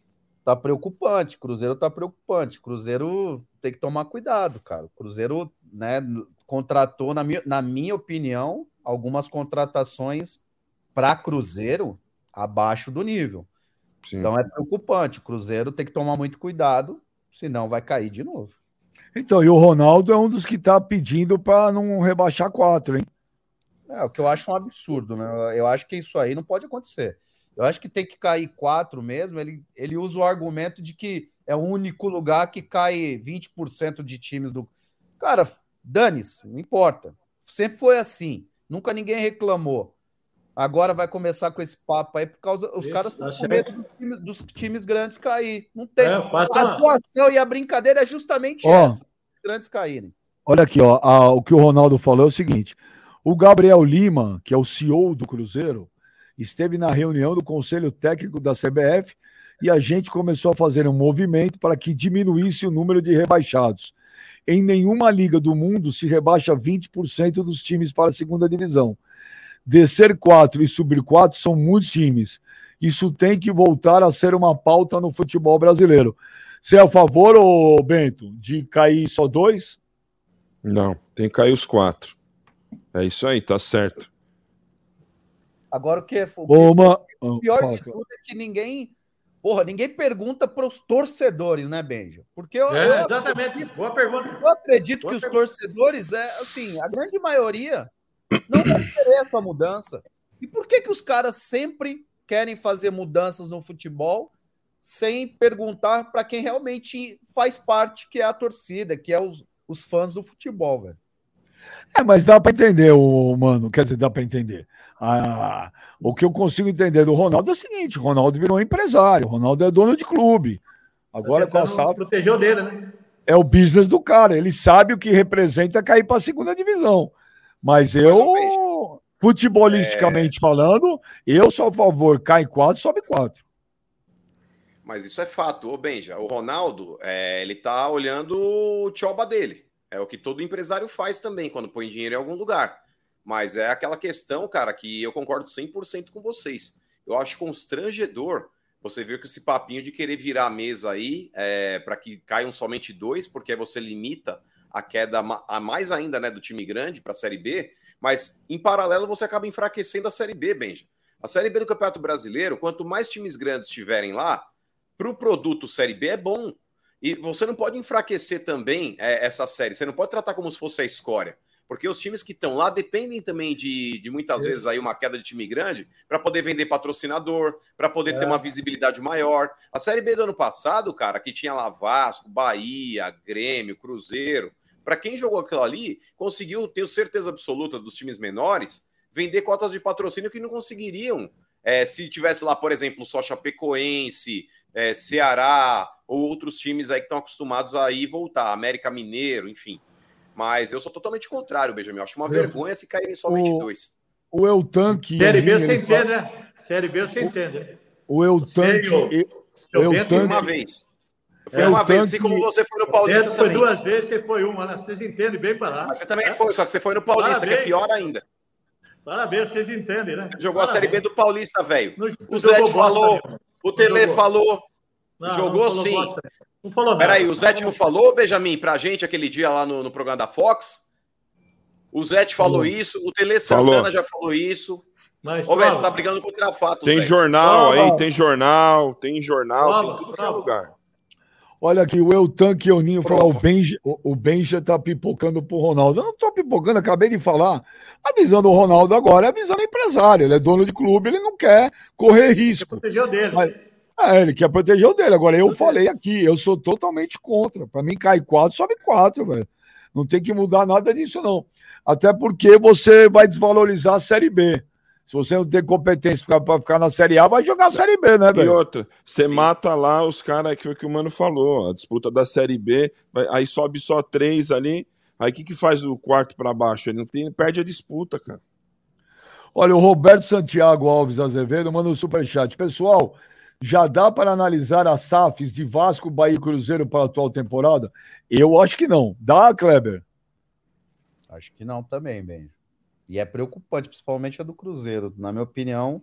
Tá preocupante. Cruzeiro tá preocupante. Cruzeiro tem que tomar cuidado, cara. Cruzeiro, né, contratou, na minha, na minha opinião, algumas contratações para Cruzeiro abaixo do nível. Sim. Então é preocupante. O Cruzeiro tem que tomar muito cuidado, senão vai cair de novo. Então, e o Ronaldo é um dos que está pedindo para não rebaixar quatro, hein? É, o que eu acho um absurdo, né? Eu acho que isso aí não pode acontecer. Eu acho que tem que cair quatro mesmo. Ele, ele usa o argumento de que é o único lugar que cai 20% de times do. Cara, dane-se, não importa. Sempre foi assim. Nunca ninguém reclamou. Agora vai começar com esse papo aí, por causa. Os Isso, caras estão tá com medo dos times, dos times, grandes cair. Não tem. É, a situação e a brincadeira é justamente ó, essa: os grandes caírem. Olha aqui, ó. A, o que o Ronaldo falou é o seguinte: o Gabriel Lima, que é o CEO do Cruzeiro, esteve na reunião do Conselho Técnico da CBF e a gente começou a fazer um movimento para que diminuísse o número de rebaixados. Em nenhuma liga do mundo se rebaixa 20% dos times para a segunda divisão. Descer quatro e subir quatro são muitos times. Isso tem que voltar a ser uma pauta no futebol brasileiro. Você é a favor, ô Bento, de cair só dois? Não, tem que cair os quatro. É isso aí, tá certo. Agora o que é o, o pior de tudo é que ninguém. Porra, ninguém pergunta para os torcedores, né, Benja? Porque eu, é, eu, exatamente. Boa pergunta. Eu acredito Boa que pergunta. os torcedores, é assim, a grande maioria não vai querer essa mudança. E por que, que os caras sempre querem fazer mudanças no futebol sem perguntar para quem realmente faz parte, que é a torcida, que é os, os fãs do futebol, velho? É, mas dá para entender, o mano, quer dizer, dá para entender. Ah, o que eu consigo entender do Ronaldo é o seguinte: o Ronaldo virou empresário, o Ronaldo é dono de clube. Agora com a safra. Protegeu dele, né? É o business do cara, ele sabe o que representa cair para a segunda divisão. Mas eu, futebolisticamente é... falando, eu sou a favor, cai quatro, sobe quatro. Mas isso é fato, ô Benja. O Ronaldo, é, ele tá olhando o tioba dele. É o que todo empresário faz também quando põe dinheiro em algum lugar. Mas é aquela questão, cara, que eu concordo 100% com vocês. Eu acho constrangedor você ver com esse papinho de querer virar a mesa aí é, para que caiam somente dois, porque aí você limita a queda a mais ainda né, do time grande para a Série B, mas em paralelo você acaba enfraquecendo a Série B, Benja. A Série B do Campeonato Brasileiro, quanto mais times grandes estiverem lá, para o produto Série B é bom. E você não pode enfraquecer também é, essa série, você não pode tratar como se fosse a escória. Porque os times que estão lá dependem também de, de muitas é. vezes aí uma queda de time grande para poder vender patrocinador, para poder é. ter uma visibilidade maior. A Série B do ano passado, cara, que tinha lá Vasco, Bahia, Grêmio, Cruzeiro, para quem jogou aquilo ali, conseguiu, tenho certeza absoluta, dos times menores, vender cotas de patrocínio que não conseguiriam. É, se tivesse lá, por exemplo, só Chapecoense, é, Ceará, ou outros times aí que estão acostumados a ir voltar, América Mineiro, enfim. Mas eu sou totalmente contrário, Benjamin. Eu acho uma vergonha se caírem somente o, dois. O Eutan que. Série B você entende, né? Série B você entende. O Eutan que. Eu Eutan uma vez. Foi é, uma vez, assim como você foi no Paulista foi também. duas vezes, você foi uma, né? vocês entendem bem para lá. Mas você também é? foi, só que você foi no Paulista, Parabéns. que é pior ainda. Parabéns, vocês entendem, né? Você jogou Parabéns. a Série B do Paulista, velho. O Zé falou, o Tele falou. Não, jogou não sim. Bosta. Não falou nada. Peraí, o Zé não falou, Benjamin, pra gente aquele dia lá no, no programa da Fox? O Zé falou, falou isso, o Tele Santana falou. já falou isso. Mas, Ô, velho, você tá brigando contra fato. Tem jornal aí, tem jornal, tem jornal, tem tudo que é lugar. Olha aqui, o Eltan Kioninho falou: o Benja, o, Benja tá pipocando pro Ronaldo. Eu não tô pipocando, acabei de falar. Avisando o Ronaldo agora, é avisando o empresário. Ele é dono de clube, ele não quer correr risco. Ele proteger o dele. Mas, é, ele quer proteger o dele. Agora, eu falei aqui, eu sou totalmente contra. Para mim, cai quatro, sobe quatro, velho. Não tem que mudar nada disso, não. Até porque você vai desvalorizar a Série B. Se você não tem competência para ficar na Série A, vai jogar a Série B, né, velho? E outra, você mata lá os caras que foi que o Mano falou, a disputa da Série B, aí sobe só três ali, aí o que, que faz do quarto para baixo? Ele não tem, perde a disputa, cara. Olha, o Roberto Santiago Alves Azevedo manda um superchat. Pessoal, já dá para analisar as SAFs de Vasco, Bahia e Cruzeiro para a atual temporada? Eu acho que não. Dá, Kleber? Acho que não também, Benjo. E é preocupante, principalmente a do Cruzeiro. Na minha opinião,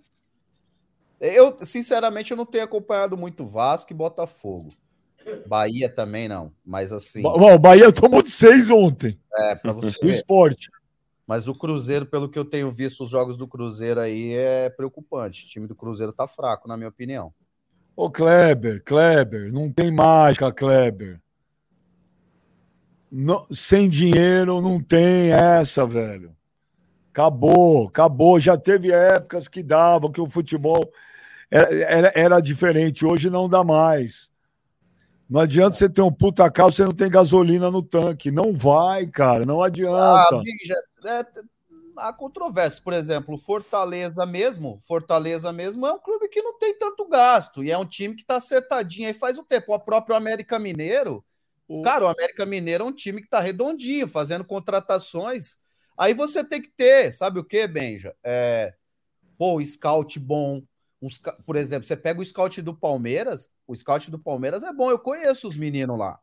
eu, sinceramente, eu não tenho acompanhado muito Vasco e Botafogo. Bahia também não, mas assim. Bom, o Bahia tomou de seis ontem. É, para você. O esporte. Mas o Cruzeiro, pelo que eu tenho visto, os jogos do Cruzeiro aí é preocupante. O time do Cruzeiro tá fraco, na minha opinião. Ô, Kleber, Kleber, não tem mágica, Kleber. Não, sem dinheiro não tem essa, velho. Acabou, acabou. Já teve épocas que dava, que o futebol era, era, era diferente. Hoje não dá mais. Não adianta você ter um puta carro, você não tem gasolina no tanque. Não vai, cara, não adianta. Ah, Bija, é, há controvérsia. Por exemplo, Fortaleza mesmo, Fortaleza mesmo é um clube que não tem tanto gasto e é um time que tá acertadinho aí faz o tempo. O próprio América Mineiro, o... cara, o América Mineiro é um time que tá redondinho, fazendo contratações Aí você tem que ter, sabe o que, Benja? É, pô, scout bom. Uns, por exemplo, você pega o scout do Palmeiras, o scout do Palmeiras é bom, eu conheço os meninos lá.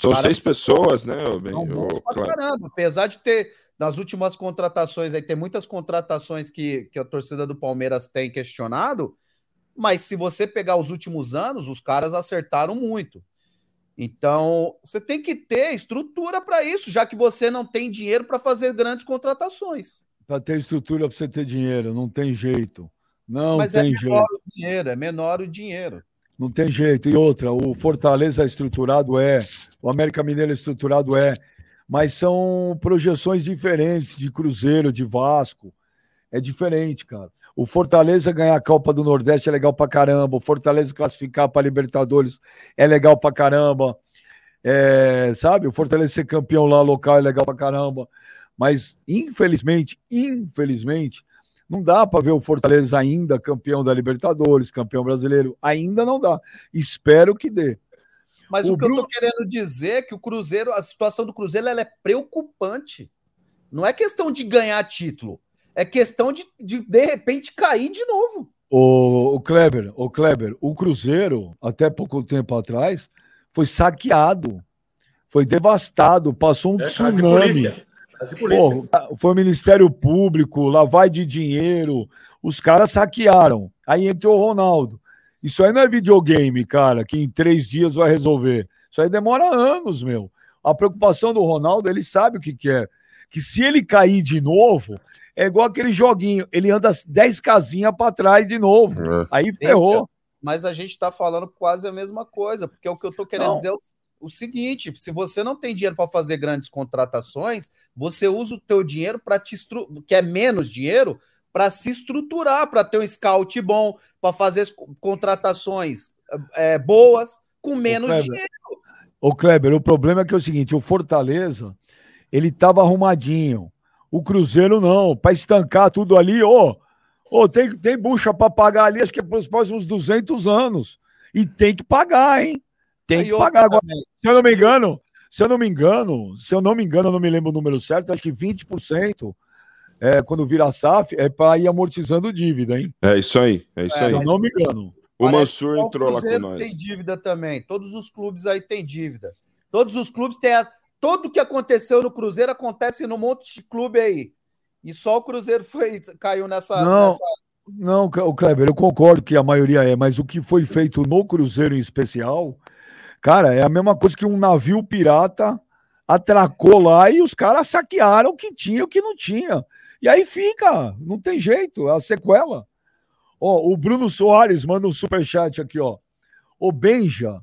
São Cara, seis pessoas, né? Ben, eu, claro. caramba, apesar de ter, nas últimas contratações, aí tem muitas contratações que, que a torcida do Palmeiras tem questionado, mas se você pegar os últimos anos, os caras acertaram muito. Então, você tem que ter estrutura para isso, já que você não tem dinheiro para fazer grandes contratações. Para ter estrutura para você ter dinheiro, não tem jeito. Não Mas é tem é menor jeito. o dinheiro, é menor o dinheiro. Não tem jeito. E outra, o Fortaleza é estruturado é, o América Mineiro é estruturado é, mas são projeções diferentes de Cruzeiro, de Vasco. É diferente, cara. O Fortaleza ganhar a Copa do Nordeste é legal pra caramba. O Fortaleza classificar para Libertadores é legal pra caramba. É, sabe? O Fortaleza ser campeão lá local é legal pra caramba. Mas, infelizmente, infelizmente, não dá para ver o Fortaleza ainda campeão da Libertadores, campeão brasileiro. Ainda não dá. Espero que dê. Mas o, o que Bruno... eu tô querendo dizer é que o Cruzeiro, a situação do Cruzeiro ela é preocupante. Não é questão de ganhar título. É questão de, de, de repente, cair de novo. O, o Kleber, o Kleber, o Cruzeiro, até pouco tempo atrás, foi saqueado, foi devastado, passou um é, tsunami. Pô, foi o Ministério Público, lavagem de dinheiro, os caras saquearam. Aí entrou o Ronaldo. Isso aí não é videogame, cara, que em três dias vai resolver. Isso aí demora anos, meu. A preocupação do Ronaldo, ele sabe o que, que é. Que se ele cair de novo, é igual aquele joguinho, ele anda 10 casinhas para trás de novo. É. Aí ferrou. Mas a gente está falando quase a mesma coisa, porque o que eu estou querendo não. dizer é o, o, seguinte: se você não tem dinheiro para fazer grandes contratações, você usa o teu dinheiro para te que é menos dinheiro para se estruturar, para ter um scout bom, para fazer contratações é, boas com menos Ô, dinheiro. Ô Kleber, o problema é que é o seguinte: o Fortaleza ele estava arrumadinho. O Cruzeiro não, para estancar tudo ali, ô, oh, oh, tem, tem bucha para pagar ali, acho que é para os próximos 200 anos. E tem que pagar, hein? Tem que pagar agora. Se eu não me engano, se eu não me engano, se eu não me engano, eu não me lembro o número certo, acho que 20% é, quando vira SAF é para ir amortizando dívida, hein? É isso aí, é isso é, aí. Se eu não me engano. O Mansur entrou lá com nós. tem dívida também. Todos os clubes aí têm dívida. Todos os clubes têm, a, Tudo que aconteceu no Cruzeiro acontece no monte de clube aí. E só o Cruzeiro foi, caiu nessa. Não, nessa... não o Kleber, eu concordo que a maioria é, mas o que foi feito no Cruzeiro em especial, cara, é a mesma coisa que um navio pirata atracou lá e os caras saquearam o que tinha e o que não tinha. E aí fica, não tem jeito, é a sequela. Ó, o Bruno Soares manda um superchat aqui, ó. O Benja,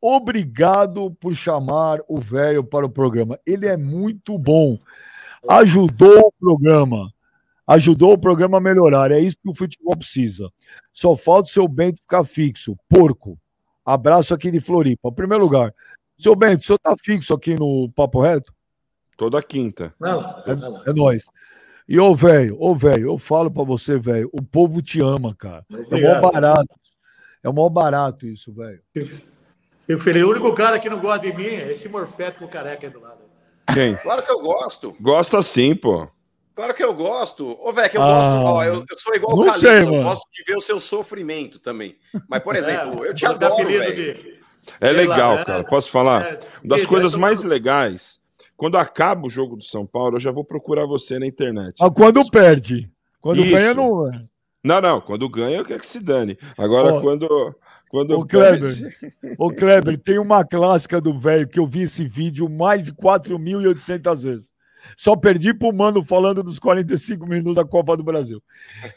Obrigado por chamar o velho para o programa. Ele é muito bom. Ajudou o programa. Ajudou o programa a melhorar. É isso que o futebol precisa. Só falta o seu Bento ficar fixo. Porco. Abraço aqui de Floripa. Em primeiro lugar, seu Bento, o senhor está fixo aqui no Papo Reto? Toda quinta. Não, é, é nóis. E, ô, velho, ô, velho, eu falo pra você, velho, o povo te ama, cara. Obrigado. É mó barato. É mó barato isso, velho. Eu falei, o único cara que não gosta de mim é esse morfético careca aí do lado. Quem? Claro que eu gosto. Gosta sim, pô. Claro que eu gosto. Ô, velho, que eu ah, gosto. Ó, eu, eu, sou igual o Calil, eu gosto de ver o seu sofrimento também. Mas, por [laughs] é, exemplo, é, eu te adoro, velho. É legal, cara. Posso falar? É, das coisas mais legais, quando acaba o jogo do São Paulo, eu já vou procurar você na internet. Ah, quando perde. Quando Isso. ganha, não. É. Não, não. Quando ganha, eu quero que se dane. Agora, oh, quando. quando ô, Kleber, [laughs] ô, Kleber, tem uma clássica do velho que eu vi esse vídeo mais de 4.800 vezes. Só perdi pro mano falando dos 45 minutos da Copa do Brasil.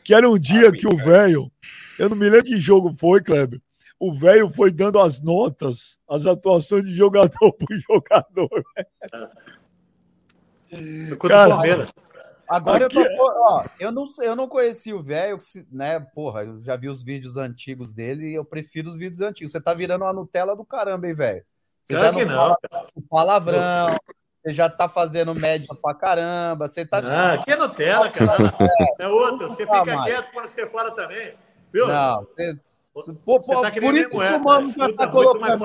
Que era um [laughs] dia que o velho. Eu não me lembro que jogo foi, Kleber. O velho foi dando as notas, as atuações de jogador [laughs] por jogador. Cara, Agora eu tô. É- ó, eu, não, eu não conheci o velho, né? Porra, eu já vi os vídeos antigos dele e eu prefiro os vídeos antigos. Você tá virando uma Nutella do caramba, hein, velho? Você já não, não. palavrão, você já tá fazendo média pra caramba. Você tá. Ah, aqui é Nutella, cara. É, é outra. Você fica mais. quieto quando você fala também. Viu? Não, você. Pô, pô, tá por isso que o mano já tá colocando.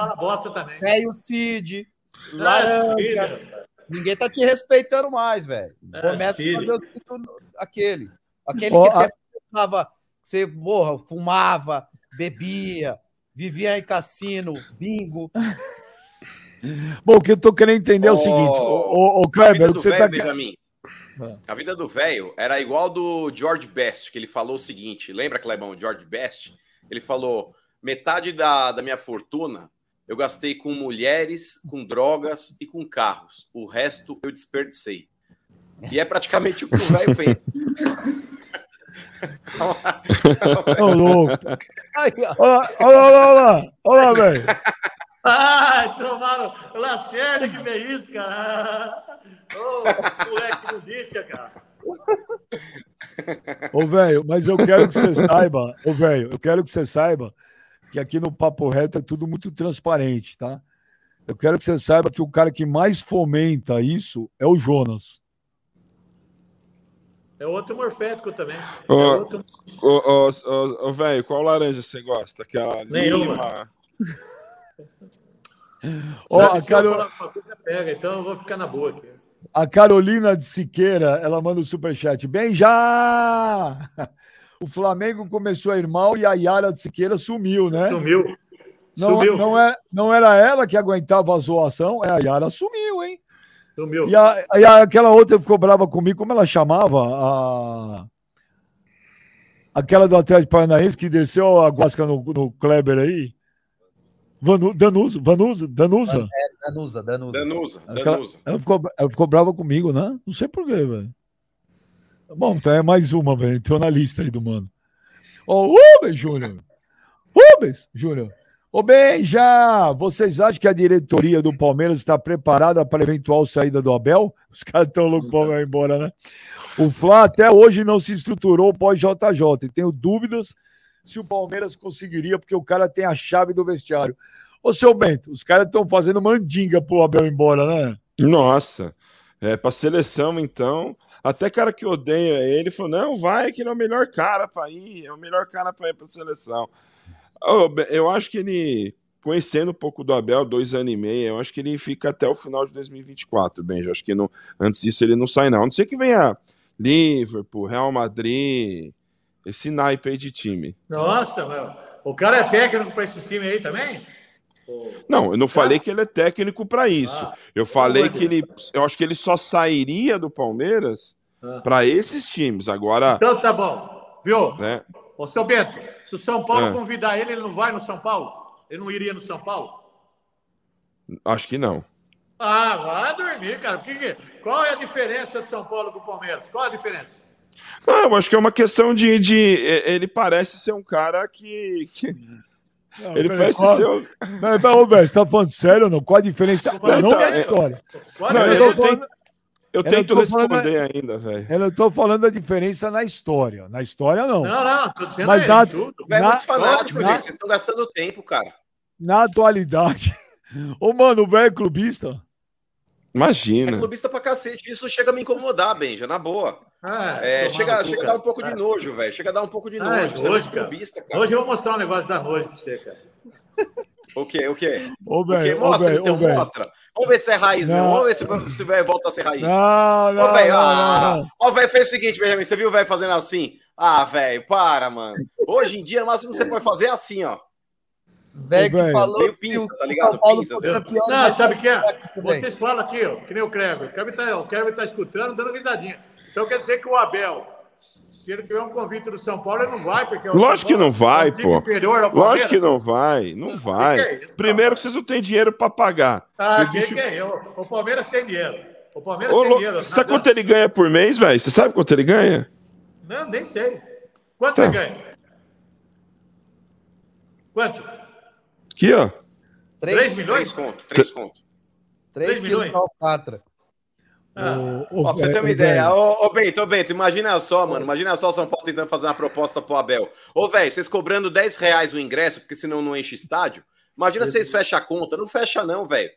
Velho Cid, Laranja. Ninguém tá te respeitando mais, velho. É, Começa a fazer aquele. Aquele oh, que a... você, tava, você porra, fumava, bebia, vivia em cassino, bingo. [laughs] Bom, o que eu tô querendo entender oh, é o seguinte, o, o Kleber, você véio, tá Benjamin, A vida do velho era igual do George Best, que ele falou o seguinte, lembra, Clebão, George Best? Ele falou: metade da, da minha fortuna eu gastei com mulheres, com drogas e com carros. O resto eu desperdicei. E é praticamente o que o velho pensa. [laughs] Ô, louco. Olha lá, olha lá, olha lá, olha lá, velho. Ai, tomaram Lacerda que fez isso, cara. Ô, oh, moleque delícia, cara. Ô, velho, mas eu quero que você saiba, ô, velho, eu quero que você saiba que aqui no Papo Reto é tudo muito transparente, tá? Eu quero que você saiba que o cara que mais fomenta isso é o Jonas. É outro morfético também. Ô, é outro... ô, ô, ô, velho, qual laranja você gosta? Aquela Nenhuma. [laughs] Ó, a Carol... coisa pega, então eu vou ficar na boa aqui. A Carolina de Siqueira, ela manda o um superchat. Bem já! O Flamengo começou a ir mal e a Yara de Siqueira sumiu, né? Sumiu. Não, sumiu. Não, é, não era ela que aguentava a zoação, é a Yara sumiu, hein? Sumiu. E, a, e a, aquela outra ficou brava comigo, como ela chamava? A... Aquela do Atlético Paranaense que desceu a guasca no, no Kleber aí. Vanu, Danusa, Vanusa, Danusa. É, Danusa, Danusa. Danusa, Danusa. Ela, ela, ficou, ela ficou brava comigo, né? Não sei porquê, velho. Bom, então é mais uma, velho. Entrou na lista aí do mano. Oh, Rubens Júnior. Rubens Júnior. Ô, bem, já vocês acham que a diretoria do Palmeiras está preparada para a eventual saída do Abel? Os caras estão loucos para ir embora, né? O Flá até hoje não se estruturou pós-JJ. Tenho dúvidas se o Palmeiras conseguiria, porque o cara tem a chave do vestiário. Ô, seu Bento, os caras estão fazendo mandinga pro Abel ir embora, né? Nossa. É, para seleção, então, até cara que odeia ele falou: não, vai, que ele é o melhor cara para ir, é o melhor cara para ir para seleção. Eu acho que ele, conhecendo um pouco do Abel, dois anos e meio, eu acho que ele fica até o final de 2024, bem. Acho que não, antes disso ele não sai, não. A não sei que venha Liverpool, Real Madrid, esse naipe aí de time. Nossa. O cara é técnico para esse time aí também? Não, eu não falei que ele é técnico para isso. Ah, eu falei que ele, eu acho que ele só sairia do Palmeiras ah. para esses times. Agora. Então tá bom, viu? Né? Ô, seu Bento, se o São Paulo ah. convidar ele, ele não vai no São Paulo? Ele não iria no São Paulo? Acho que não. Ah, vai dormir, cara. Que, qual é a diferença de São Paulo com o Palmeiras? Qual a diferença? Não, eu acho que é uma questão de, de. Ele parece ser um cara que... que não, ele parece qual... ser. Não, não, velho, você tá falando sério ou não? Qual a diferença? Não, não é a história. Não, eu, eu, falando... tento, eu tento responder ainda, velho. Eu não tô falando da diferença na história. Na história, não. Não, não, tô dizendo Mas aí, na, tudo. Na, é muito fanático, na, gente. Vocês estão gastando tempo, cara. Na atualidade. [laughs] Ô, mano, o velho clubista. Imagina. É clubista pra cacete. Isso chega a me incomodar, Benja, na boa. Ah, é, chega, chega a dar um pouco de ah. nojo, velho. Chega a dar um pouco de ah, nojo. É hoje, cara. Clubista, cara. Hoje eu vou mostrar um negócio da nojo pra você, cara. O quê? O quê? Ô, véio, mostra, ô, então, ô, mostra. Vamos ver se é raiz não. mesmo. Vamos ver se, se o velho volta a ser raiz. Não, não. Ô, velho, ah, o velho fez o seguinte, Benjamin. Você viu o velho fazendo assim? Ah, velho, para, mano. Hoje em dia, o máximo que você pode fazer é assim, ó. Velho que falou pinça, tá ligado? Pinça, não, sabe o que é? Vocês falam aqui, ó, que nem o Kleber. O Kleber tá, o Kleber tá escutando, dando risadinha. Então quer dizer que o Abel, se ele tiver um convite do São Paulo, ele não vai, porque Lógico que não vai, é pô. Lógico que não vai, não vai. Que que é Primeiro que vocês não têm dinheiro para pagar. Ah, quem bicho... é? O Palmeiras tem dinheiro. O Palmeiras Ô, tem dinheiro. Sabe quanto ele ganha por mês, velho? Você sabe quanto ele ganha? Não, nem sei. Quanto tá. ele ganha? Quanto? Aqui, ó. 3, milhões? 3 conto. 3 conto. 3, 3 milhões. Alcatra. Ah. O, o, ó, pra você ter uma ideia, ô, ô Bento, ô Bento, imagina só, mano, imagina só o São Paulo tentando fazer uma proposta pro Abel. Ô, velho, vocês cobrando 10 reais o ingresso, porque senão não enche estádio. Imagina vocês fecham a conta, não fecha não, velho.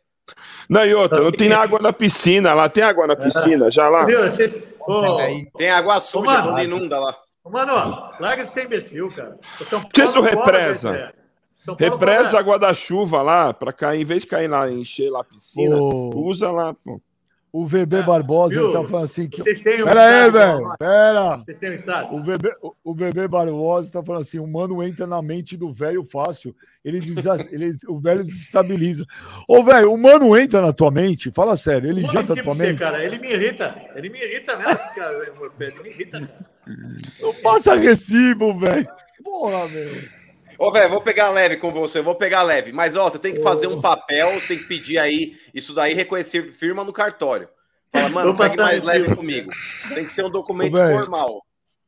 Não, e outra, não tem água na piscina lá, tem água na piscina, já lá. Vocês... Oh, tem água suja, não inunda lá. Mano, larga de ser imbecil, cara. Vocês não represa. Represa a da chuva lá, para cair, em vez de cair lá, encher lá a piscina, oh. usa lá, pô. O VB ah, Barbosa viu? tá falando assim que. Vocês têm um Pera aí, velho. Pera. Vocês têm um estado? O VB, o VB Barbosa tá falando assim: o mano entra na mente do velho fácil. Ele diz, [laughs] ele, o velho desestabiliza. Ô, velho, o mano entra na tua mente? Fala sério, ele janta na tua você, mente. cara, ele me irrita. Ele me irrita mesmo, cara, ele me irrita, cara. Não passa recibo, velho. Porra, velho. Ô, velho, vou pegar leve com você, vou pegar leve. Mas, ó, você tem que fazer um papel, você tem que pedir aí, isso daí, reconhecer firma no cartório. Fala, mano, pegue mais leve comigo. Tem que ser um documento Ô, formal.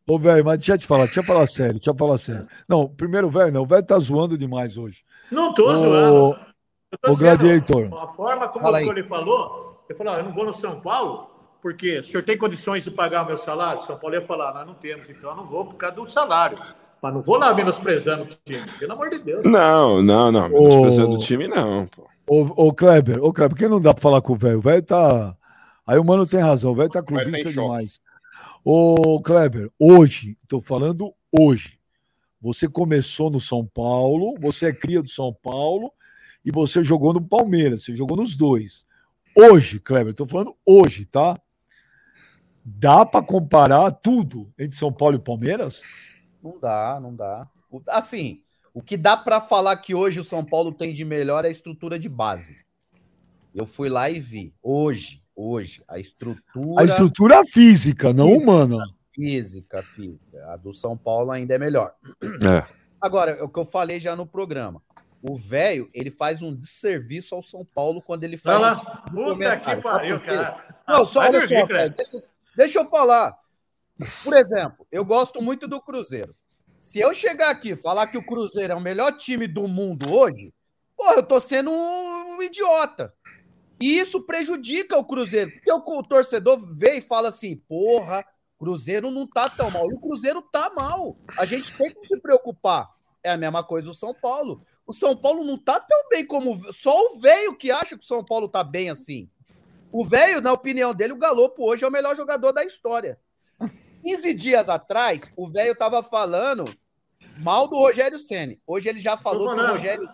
Ô, velho, mas deixa eu te falar, deixa eu falar sério, deixa eu falar sério. Não, primeiro, velho, não, o velho tá zoando demais hoje. Não tô Ô, zoando. o Gladiator. A forma como ele falou, ele falou, eu não vou no São Paulo, porque o senhor tem condições de pagar o meu salário? São Paulo ia falar, nós não temos, então eu não vou por causa do salário. Mas não vou lá menosprezando o time, pelo amor de Deus. Não, não, não. Menosprezando o time, não. Pô. Ô, ô, Kleber, ô, Kleber, por que não dá pra falar com o velho? O velho tá. Aí o mano tem razão, o velho tá clubista demais. Ô, Kleber, hoje, tô falando hoje. Você começou no São Paulo, você é cria do São Paulo e você jogou no Palmeiras, você jogou nos dois. Hoje, Kleber, tô falando hoje, tá? Dá para comparar tudo entre São Paulo e Palmeiras? Não dá, não dá. Assim, o que dá para falar que hoje o São Paulo tem de melhor é a estrutura de base. Eu fui lá e vi. Hoje, hoje, a estrutura. A estrutura física, não física, humana. Física, física. A do São Paulo ainda é melhor. É. Agora, é o que eu falei já no programa. O velho, ele faz um desserviço ao São Paulo quando ele faz. Fala, puta que pariu, cara. Não, só olha só, deixa, deixa eu falar. Por exemplo, eu gosto muito do Cruzeiro. Se eu chegar aqui e falar que o Cruzeiro é o melhor time do mundo hoje, porra, eu tô sendo um, idiota. E isso prejudica o Cruzeiro. Porque o torcedor vê e fala assim: porra, Cruzeiro não tá tão mal. E o Cruzeiro tá mal. A gente tem que se preocupar. É a mesma coisa o São Paulo. O São Paulo não tá tão bem como. Só o velho que acha que o São Paulo tá bem assim. O velho, na opinião dele, o Galopo hoje é o melhor jogador da história. 15 dias atrás, o velho tava falando mal do Rogério Ceni. Hoje ele já falou que o Rogério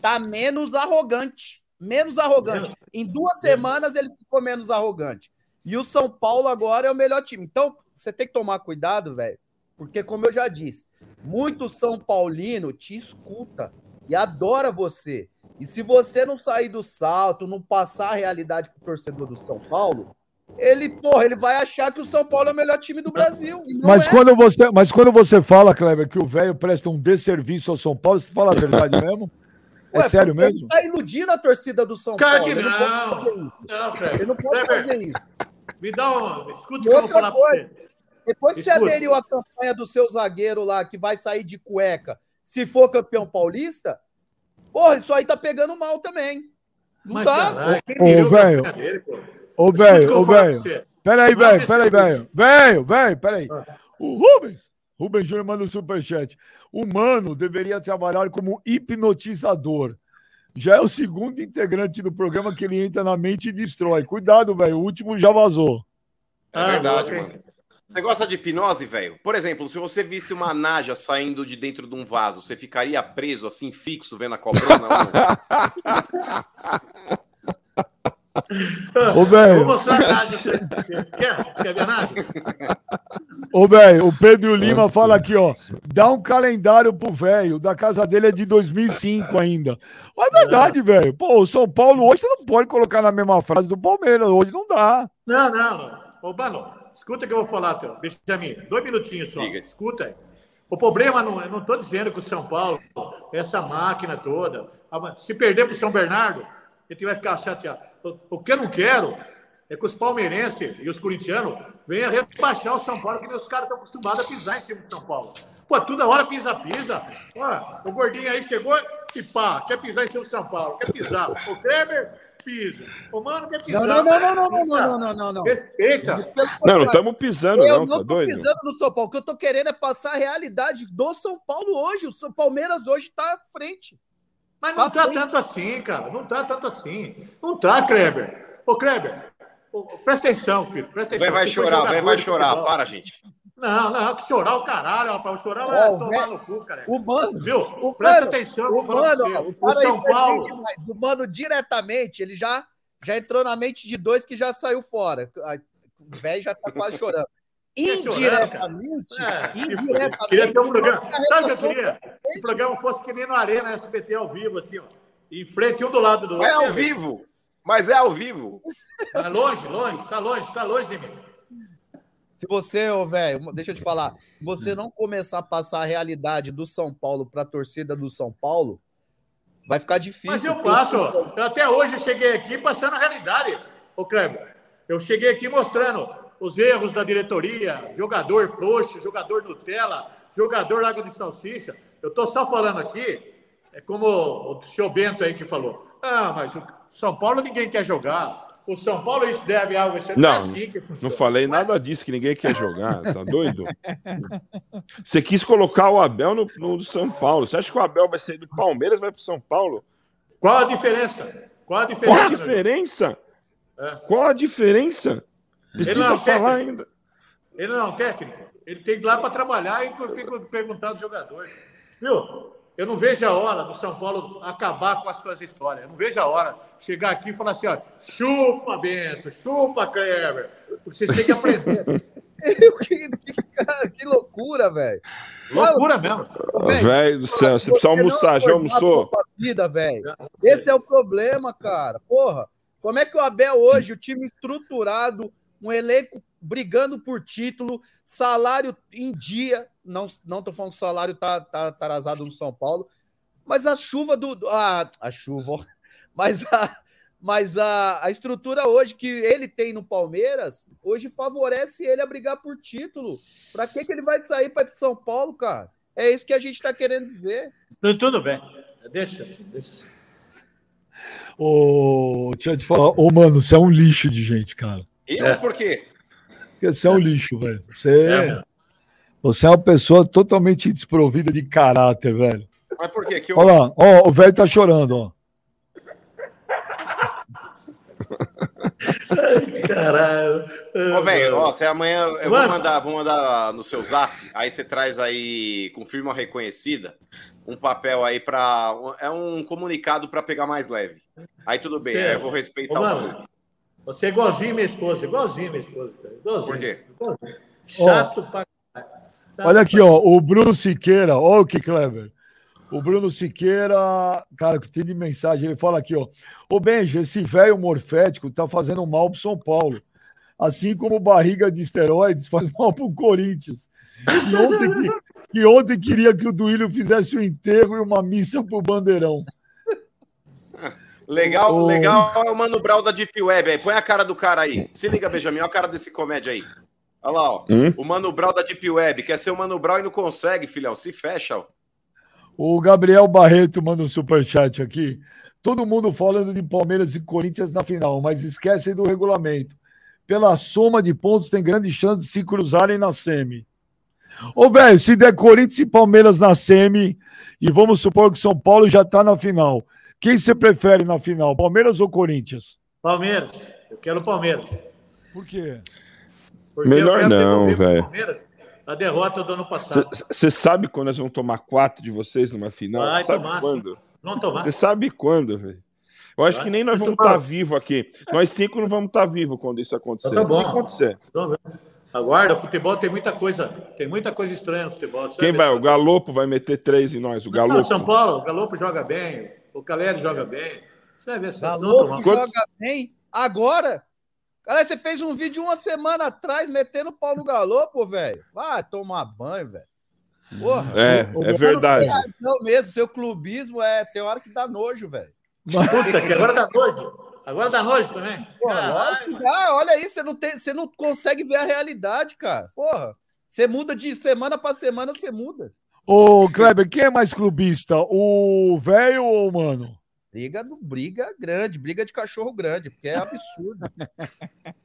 tá menos arrogante. Menos arrogante. Em duas semanas ele ficou menos arrogante. E o São Paulo agora é o melhor time. Então, você tem que tomar cuidado, velho. Porque, como eu já disse, muito São Paulino te escuta e adora você. E se você não sair do salto, não passar a realidade pro torcedor do São Paulo, ele, porra, ele vai achar que o São Paulo é o melhor time do Brasil. Mas, é. quando você, mas quando você fala, Kleber, que o velho presta um desserviço ao São Paulo, você fala a verdade [laughs] mesmo? É Ué, sério mesmo? Ele tá iludindo a torcida do São Cara, Paulo. Ele não, não pode fazer isso. Não, ele não pode Kleber, fazer isso. Me dá um. Escute o que eu vou falar coisa, pra você. Depois que você aderiu à campanha do seu zagueiro lá, que vai sair de cueca, se for campeão paulista, porra, isso aí tá pegando mal também. Não Mas, dá. Ô, velho. Ô, velho, ô, velho. Peraí, velho, peraí, velho. Velho, velho, peraí. Ah. O Rubens, Rubens Júnior manda um superchat. O mano deveria trabalhar como hipnotizador. já é o segundo integrante do programa que ele entra na mente e destrói. Cuidado, velho. O último já vazou. É ah, verdade, mano. Você gosta de hipnose, velho? Por exemplo, se você visse uma naja saindo de dentro de um vaso, você ficaria preso assim, fixo, vendo a cobrona? [laughs] [laughs] Ô, velho. Vou mostrar a naja. Quer? Quer ver a? Ô, velho, o Pedro Lima Nossa. fala aqui, ó. Dá um calendário pro velho. Da casa dele é de 2005 ainda. Mas é verdade, é. velho. Pô, o São Paulo hoje você não pode colocar na mesma frase do Palmeiras. Hoje não dá. Não, não. Ô, Bano, escuta que eu vou falar, teu. Benjamin. Dois minutinhos só. Diga. Escuta aí. O problema, não, eu não estou dizendo que o São Paulo, essa máquina toda, se perder para o São Bernardo, gente vai ficar chateado. O que eu não quero é que os palmeirenses e os corintianos venham rebaixar o São Paulo, que os caras estão acostumados a pisar em cima do São Paulo. Pô, toda hora pisa, pisa. Pô, o gordinho aí chegou e pá, quer pisar em cima do São Paulo, quer pisar. O Kleber pisa. O mano quer pisar. Não, não, não, não, não, não, não, não, não. Respeita. Não, não estamos pisando, eu não. não tá tô doido? pisando no São Paulo. O que eu tô querendo é passar a realidade do São Paulo hoje. O São Palmeiras hoje tá à frente. Mas não tá, tá tanto assim, cara. Não tá tanto assim. Não tá, Kleber. Ô, Kleber, Presta atenção, filho. Presta atenção. Vai, vai chorar, vai, vai chorar. Para, gente. Não, não, que chorar o caralho, rapaz. Chorar vai oh, tomar no cu, cara. O mano. Viu? O Presta mano, atenção, vou falar mano, o, o São Paulo. O mano, diretamente, ele já, já entrou na mente de dois que já saiu fora. O velho já tá quase chorando. Indiretamente, é, indiretamente. Queria ter um programa. Sabe o que eu queria? Se o programa fosse que nem no Arena SBT ao vivo, assim, ó. Em frente, um do lado do outro. É ao vivo. Mas é ao vivo. Tá longe, longe, tá longe, tá longe de mim. Se você, ô velho, deixa eu te falar, se você não começar a passar a realidade do São Paulo para a torcida do São Paulo, vai ficar difícil. Mas eu passo. Eu até hoje cheguei aqui passando a realidade, ô Kleber. Eu cheguei aqui mostrando os erros da diretoria, jogador frouxo, jogador Nutella, jogador água de salsicha. Eu tô só falando aqui, é como o seu Bento aí que falou. Ah, mas o São Paulo ninguém quer jogar. O São Paulo isso deve algo assim. Não, não, é assim não falei mas... nada disso, que ninguém quer jogar, tá doido? Você quis colocar o Abel no, no São Paulo. Você acha que o Abel vai sair do Palmeiras vai para o São Paulo? Qual a diferença? Qual a diferença? Qual a diferença? É. Qual a diferença? Precisa é falar ainda. Ele não é um técnico. Ele tem que ir lá para trabalhar e tem que perguntar dos jogadores. Viu? Eu não vejo a hora do São Paulo acabar com as suas histórias. Eu não vejo a hora de chegar aqui e falar assim: ó, chupa, Bento, chupa, Kleber. Porque vocês têm que aprender. [laughs] que, que, que, loucura, velho. Loucura mesmo. Velho do céu, você precisa almoçar, já almoçou? Vida, velho. Esse é o problema, cara. Porra, como é que o Abel hoje, o time estruturado, um elenco brigando por título, salário em dia. Não, não tô falando que o salário tá, tá, tá arrasado no São Paulo, mas a chuva do. A, a chuva, mas a, mas a, a estrutura hoje que ele tem no Palmeiras, hoje favorece ele a brigar por título. Para que, que ele vai sair para São Paulo, cara? É isso que a gente está querendo dizer. Tudo bem. Deixa, deixa. Ô, deixa eu te falar. Ô, mano, você é um lixo de gente, cara. Eu? É. Por quê? Porque você é um lixo, velho. Você, é, você é uma pessoa totalmente desprovida de caráter, velho. Mas por quê? Que eu... Olha lá, ó, o velho tá chorando, ó. Caralho. Ô, velho, ó, você amanhã eu vou mandar, vou mandar no seu zap, aí você traz aí com firma reconhecida um papel aí para é um comunicado para pegar mais leve. Aí tudo bem, aí eu vou respeitar Ô, o você é igualzinho minha esposa, igualzinho minha esposa. Igualzinho, Por quê? Igualzinho. Chato oh, pra Olha aqui, ó, o Bruno Siqueira, olha que clever. O Bruno Siqueira, cara, que tem de mensagem, ele fala aqui, ó. Ô Benji, esse velho morfético tá fazendo mal pro São Paulo. Assim como barriga de esteroides faz mal pro Corinthians. Que ontem, que, que ontem queria que o Duílio fizesse o um enterro e uma missa pro Bandeirão. Legal, o... legal é o Mano Brown da Deep Web. Aí. Põe a cara do cara aí. Se liga, Benjamin, olha a cara desse comédia aí. Olha lá, ó. Hum? O Mano Brown da Deep Web. Quer ser o Mano Brown e não consegue, filhão. Se fecha, ó. O Gabriel Barreto manda um superchat aqui. Todo mundo falando de Palmeiras e Corinthians na final, mas esquecem do regulamento. Pela soma de pontos, tem grande chance de se cruzarem na semi. Ô, velho, se der Corinthians e Palmeiras na semi, e vamos supor que São Paulo já tá na final Quem você prefere na final, Palmeiras ou Corinthians? Palmeiras. Eu quero Palmeiras. Por quê? Porque Melhor não, velho. A derrota do ano passado. Você sabe quando nós vamos tomar quatro de vocês numa final? Vai sabe tomar, quando? Não tomar. Você sabe quando, velho? Eu acho Vai. que nem nós vamos estar tá vivos aqui. Nós cinco não vamos estar tá vivos quando isso acontecer. Então tá bom. Se acontecer. Aguarda, o futebol tem muita coisa, tem muita coisa estranha no futebol. Você Quem vai? O Galopo vai meter três em nós. O Galopo. Não, São Paulo, o Galopo joga bem, o Caleri joga bem. Você vai ver se Galopo joga bem agora. Cara, você fez um vídeo uma semana atrás metendo pau no Galopo, velho. Vai tomar banho, velho. Porra. É, é verdade. Razão mesmo, seu clubismo é tem hora que dá nojo, velho. Puta, que agora dá nojo. Agora dá nojo também? Porra, que dá. Olha aí, você não, tem, você não consegue ver a realidade, cara. Porra, você muda de semana para semana, você muda. Ô, Kleber, quem é mais clubista? O velho ou o mano? Briga, briga grande, briga de cachorro grande, porque é absurdo.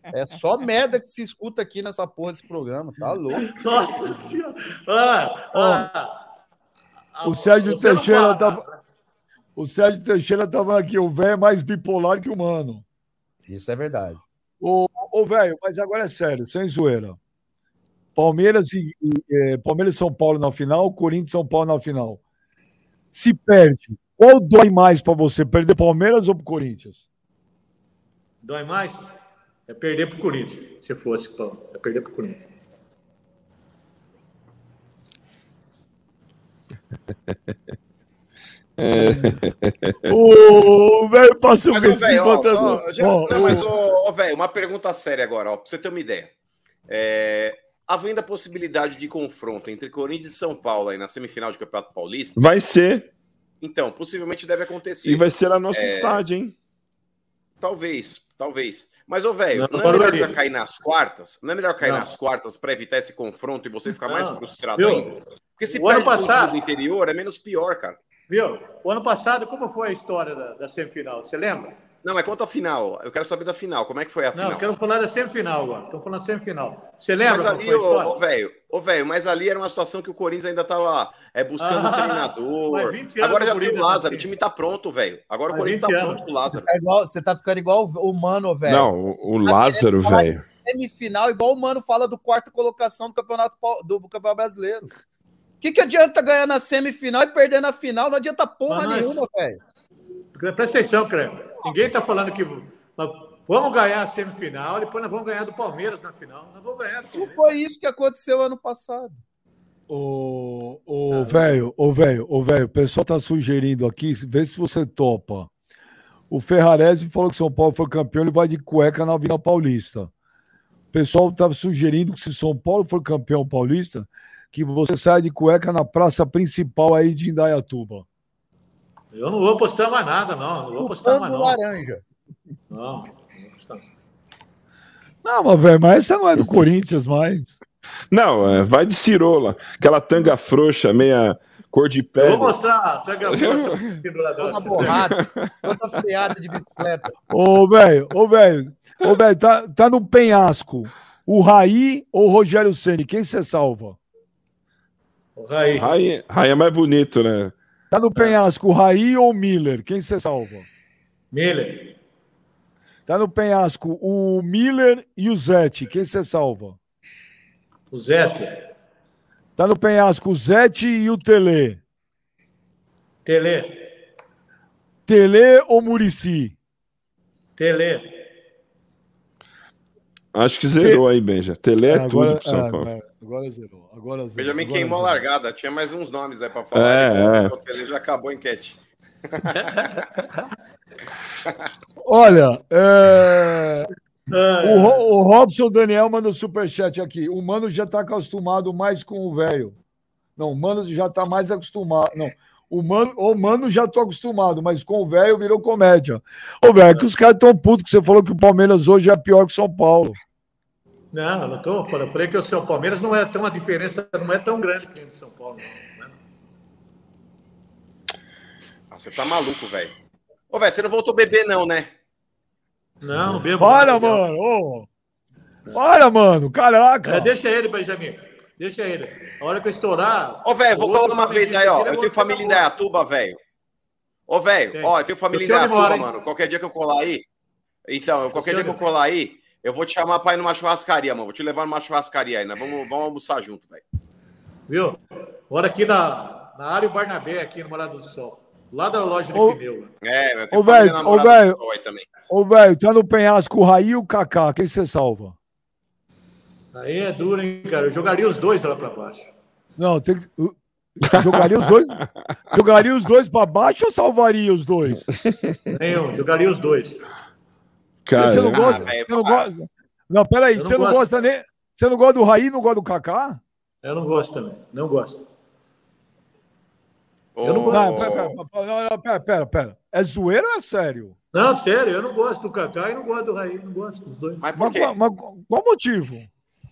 é só merda que se escuta aqui nessa porra desse programa, tá louco. Nossa senhora! Ah, ah, o Sérgio Teixeira tá. O Sérgio Teixeira estava aqui, o velho é mais bipolar que o mano. Isso é verdade. Ô, ô velho, mas agora é sério, sem zoeira. Palmeiras e, e é, Palmeiras e São Paulo na final, Corinthians e São Paulo na final. Se perde, qual dói mais para você? Perder Palmeiras ou pro Corinthians? Dói mais? É perder pro Corinthians, se fosse, É perder pro Corinthians. [laughs] O velho passou o. Não, mas, ô, velho, uma pergunta séria agora, ó, pra você ter uma ideia. É, havendo a possibilidade de confronto entre Corinthians e São Paulo aí na semifinal de Campeonato Paulista. Vai ser. Então, possivelmente deve acontecer. E vai ser a nosso é... estádio, hein? Talvez, talvez. Mas, ô, velho, não, não, é melhor já cair nas quartas? Não é melhor cair não. nas quartas para evitar esse confronto e você ficar não. mais frustrado Viu? ainda? Porque se o ano passado... do interior, é menos pior, cara. Viu? O ano passado, como foi a história da, da semifinal? Você lembra? Não, mas quanto à final? Eu quero saber da final. Como é que foi a final? Não, eu quero falar da semifinal agora. Estou falando da semifinal. Você lembra? Mas ali, ô, velho, ô, velho, mas ali era uma situação que o Corinthians ainda estava é, buscando ah, um treinador. Agora já tem o Lázaro, o time está pronto, velho. Agora o Corinthians está pronto com o Lázaro. É igual, você está ficando igual o Mano, velho. Não, o, o Lázaro, velho. Semifinal, igual o Mano fala do quarto colocação do Campeonato, do Campeonato Brasileiro. O que, que adianta ganhar na semifinal e perder na final? Não adianta porra Mas, nenhuma, velho. Presta atenção, Creme. Ninguém tá falando que vamos ganhar a semifinal, depois nós vamos ganhar do Palmeiras na final. Nós vamos ganhar do Palmeiras. Não foi isso que aconteceu ano passado. Ô, ô, velho, ô, velho, ô, velho, o pessoal tá sugerindo aqui, vê se você topa. O Ferrarese falou que São Paulo foi campeão, ele vai de cueca na Vila Paulista. O pessoal tá sugerindo que se São Paulo for campeão paulista, que você sai de cueca na praça principal aí de Indaiatuba. Eu não vou postar mais nada, não. Não vou postar mais, não. laranja. Não, não vou postar. Não, mas, velho, mas essa não é do Corinthians mais. Não, é, vai de cirola. Aquela tanga frouxa, meia cor de pele. vou mostrar a tanga frouxa. [laughs] toda borrada, toda freada de bicicleta. Ô, velho, ô, velho. Ô, velho, tá, tá no penhasco. O Raí ou o Rogério Ceni Quem você salva? O Raí. Raí. Raí é mais bonito, né? Tá no penhasco, o Raí ou o Miller? Quem você salva? Miller. Tá no penhasco o Miller e o Zete. Quem você salva? O Zete. Tá no penhasco o Zete e o Tele. Tele. Tele ou Murici? Tele. Acho que zerou Te... aí, Benja. Tele é, é agora, tudo pro São é, Paulo. É, agora zerou. Agora zerou. Benjamin agora queimou zerou. a largada. Tinha mais uns nomes aí pra falar. É, é. O Tele já acabou a enquete. [laughs] Olha, é... o, o Robson Daniel manda o superchat aqui. O Mano já tá acostumado mais com o velho. Não, o Mano já tá mais acostumado. Não, o Mano, o Mano já tô acostumado, mas com o velho virou comédia. Ô, velho, é que os caras tão putos que você falou que o Palmeiras hoje é pior que o São Paulo. Não, não tô falando. Eu falei que o São Palmeiras não é tão uma diferença, não é tão grande que o de São Paulo. Não, né? ah, você tá maluco, velho. Ô, velho, você não voltou a beber, não, né? Não, não bebo. Para, mano! Ô. Para, mano! Caraca! É, deixa ele, Benjamin. Deixa ele. A hora que eu estourar. Ô, velho, vou falar uma vez aí, ó. Eu tenho família em Dayatuba, velho. Ô, velho, ó, eu tenho família em Dayatuba, mano. Qualquer dia que eu colar aí. Então, qualquer dia que eu colar aí, eu vou te chamar pra ir numa churrascaria, mano. Vou te levar numa churrascaria aí, né? Vamos, vamos almoçar junto, velho. Viu? Bora aqui na, na área Barnabé, aqui no Morado do Sol. Lá da loja de ô, pneu. Né? É, eu tenho ô, velho, ô, velho, ô, velho, tá no penhasco o Raí e o Kaká. Quem você salva? Aí é duro, hein, cara? Eu jogaria os dois lá pra baixo. Não, tem que. Jogaria os dois? jogaria os dois para baixo ou salvaria os dois? Nenhum, jogaria os dois. Cara, você não gosta? Ah, você não gosta? Não, peraí, não você não gosta nem. Você não gosta do Raí não gosta do Kaká? Eu não gosto também, não gosto. Eu não gosto. Não, pera, pera, pera, pera. É zoeira ou é sério? Não, sério, eu não gosto do Kaká e não gosto do Raí, não gosto dos dois. Mas, mas, mas qual motivo?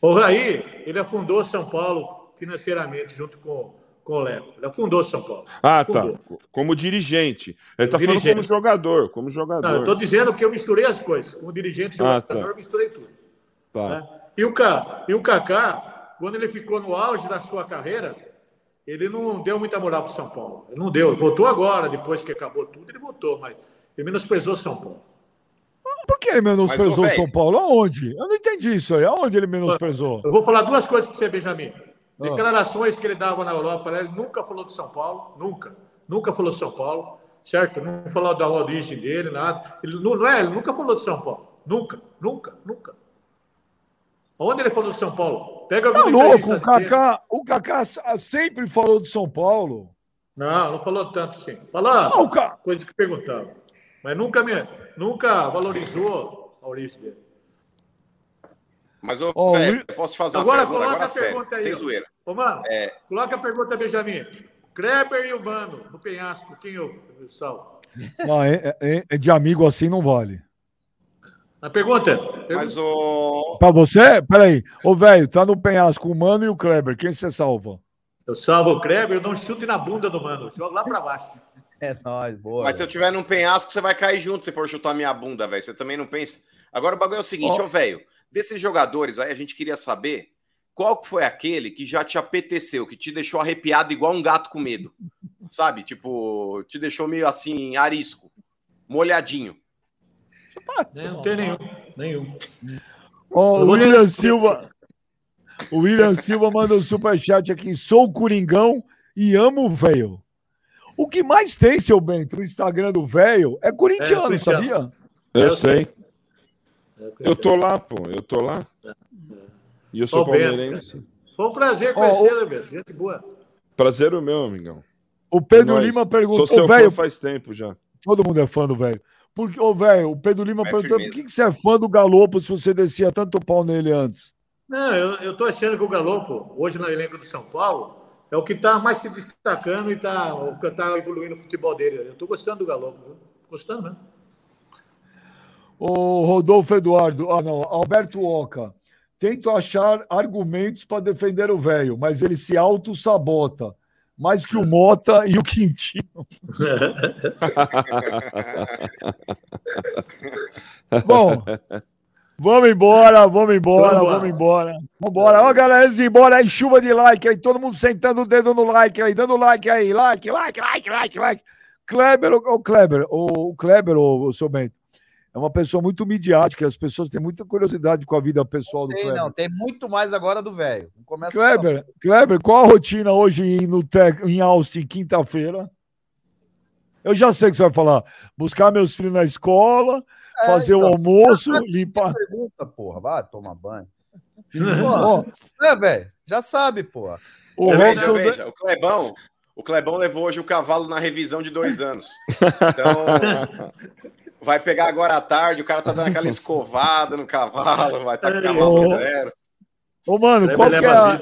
O Raí, ele afundou São Paulo financeiramente, junto com com o Léo. Ele afundou São Paulo. Ah, tá. afundou. tá. Como dirigente. Ele está falando como jogador, como jogador. Não, eu estou dizendo que eu misturei as coisas. Como dirigente, ah, jogador, ah, tá. eu misturei tudo. Tá. Né? E, o K, e o Kaká, quando ele ficou no auge da sua carreira, ele não deu muita moral para o São Paulo. Ele não deu. Ele voltou agora, depois que acabou tudo, ele voltou, mas ele menosprezou São Paulo. Por que ele menosprezou São Paulo? Aonde? Eu não entendi isso aí. Aonde ele menosprezou? Eu vou falar duas coisas para você, Benjamin. Declarações que ele dava na Europa, ele nunca falou de São Paulo, nunca. Nunca falou de São Paulo, certo? Não falou da origem dele, nada. Ele não, não é, ele nunca falou de São Paulo. Nunca, nunca, nunca. Onde ele falou de São Paulo? Pega tá louco, o Kaká, o Kaká sempre falou de São Paulo. Não, não falou tanto sim. Falou não, coisas que perguntava. Mas nunca, me, nunca valorizou a origem dele. Mas, ô, oh, véio, posso fazer agora, uma pergunta agora sério, aí, sem zoeira. Ô, mano, é... coloca a pergunta, Benjamin. Kleber e o Mano, no penhasco, quem eu, eu salvo? Não, é, é, é, de amigo assim não vale. A pergunta. Mas o. Pra você? Peraí. Ô, velho, tá no penhasco o Mano e o Kleber. Quem você salva? Eu salvo o Kleber, eu dou um chute na bunda do Mano. Jogo lá pra baixo. É nóis, boa. Mas véio. se eu tiver num penhasco, você vai cair junto se for chutar minha bunda, velho. Você também não pensa. Agora o bagulho é o seguinte, ô, oh. velho. Desses jogadores aí, a gente queria saber qual foi aquele que já te apeteceu, que te deixou arrepiado igual um gato com medo. Sabe? Tipo, te deixou meio assim, arisco, molhadinho. Não, tem nenhum. Nenhum. Ó, oh, o William Silva. O William Silva mandou um superchat aqui. Sou o Coringão e amo o velho. O que mais tem, seu Bento, no Instagram do velho é corintiano, é, sabia? Eu sei. Eu tô lá, pô, eu tô lá. E eu sou oh, palmeirense. Foi um prazer conhecer, oh, Beto. Gente boa. Prazer o meu, amigão. O Pedro é Lima perguntou. Sou seu véio, fã faz tempo já. Todo mundo é fã do velho. Porque, ô, velho, o Pedro Lima é perguntou por que, que você é fã do Galopo se você descia tanto pau nele antes? Não, eu, eu tô achando que o Galopo, hoje no elenco do São Paulo, é o que está mais se destacando e está tá evoluindo o futebol dele. Eu tô gostando do Galopo, viu? Gostando mesmo. O Rodolfo Eduardo, ah não, Alberto Oca. Tento achar argumentos para defender o velho, mas ele se auto-sabota. Mais que o Mota e o Quintino. [laughs] Bom, vamos embora, vamos embora, vamos embora. Vamos embora. Ó, galera, vamos embora aí, chuva de like aí, todo mundo sentando o dedo no like aí, dando like aí, like, like, like, like, like. Kleber, o Kleber, o Kleber, o seu Bento é uma pessoa muito midiática, as pessoas têm muita curiosidade com a vida pessoal do tem, Kleber. Não, tem muito mais agora do velho. Kleber, Kleber, qual a rotina hoje em, no tec, em Austin, quinta-feira? Eu já sei que você vai falar. Buscar meus filhos na escola, é, fazer então, o almoço, limpar. Pergunta, porra, vai tomar banho. Porra, é, velho, já sabe, porra. O, veja, veja, o Clebão, o Clebão levou hoje o cavalo na revisão de dois anos. Então, [laughs] vai pegar agora à tarde, o cara tá dando aquela [laughs] escovada no cavalo, vai estar tá com cavalo zero. Ô, mano, qual que é a...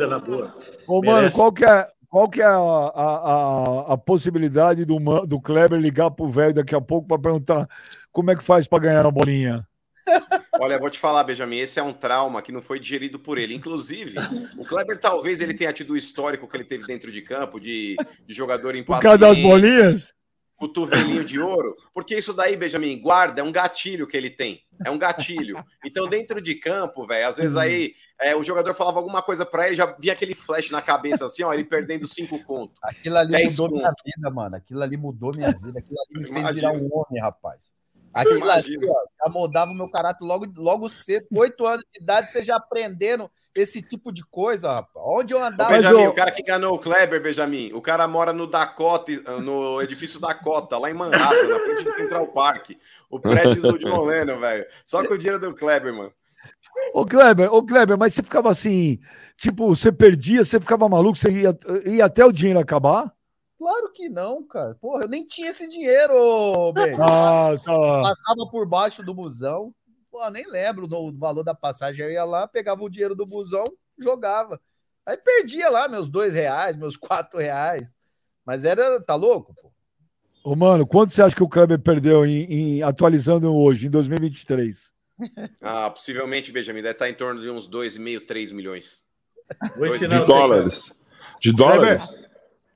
Ô, mano, qual que é, qual que é a, a, a, a possibilidade do, do Kleber ligar pro velho daqui a pouco para perguntar como é que faz para ganhar a bolinha? [laughs] Olha, vou te falar, Benjamin, esse é um trauma que não foi digerido por ele. Inclusive, o Kleber talvez ele tenha tido o histórico que ele teve dentro de campo de, de jogador impaciente. Por causa das bolinhas? Cotovelinho de ouro, porque isso daí, Benjamin, guarda, é um gatilho que ele tem. É um gatilho. Então, dentro de campo, velho, às vezes aí é, o jogador falava alguma coisa pra ele, já via aquele flash na cabeça, assim, ó, ele perdendo cinco contos. Aquilo ali mudou conto. minha vida, mano. Aquilo ali mudou minha vida. Aquilo ali me fez Imagina. virar um homem, rapaz. Aquilo ali, ó, já mudava o meu caráter logo, logo cedo. Oito anos de idade, você já aprendendo esse tipo de coisa, rapaz. Onde eu andava. Benjamin, eu... o cara que enganou o Kleber, Benjamin, o cara mora no Dakota, no edifício Dakota, lá em Manhattan, na frente do Central Park. O prédio do John [laughs] Lennon, velho. Só com o dinheiro do Kleber, mano. Ô Kleber, ô Kleber, mas você ficava assim, tipo, você perdia, você ficava maluco, você ia, ia até o dinheiro acabar? Claro que não, cara. Porra, eu nem tinha esse dinheiro, Ben. Ah, tá. Passava por baixo do busão. Pô, nem lembro do valor da passagem. Eu ia lá, pegava o dinheiro do busão, jogava. Aí perdia lá meus dois reais, meus [laughs] quatro reais. Mas era, tá louco, pô? Ô, mano, quanto você acha que o Kleber perdeu em, em atualizando hoje, em 2023? [laughs] Ah, possivelmente, Benjamin, deve estar em torno de uns 2,5, 3 milhões. de dólares. De dólares? Kleber,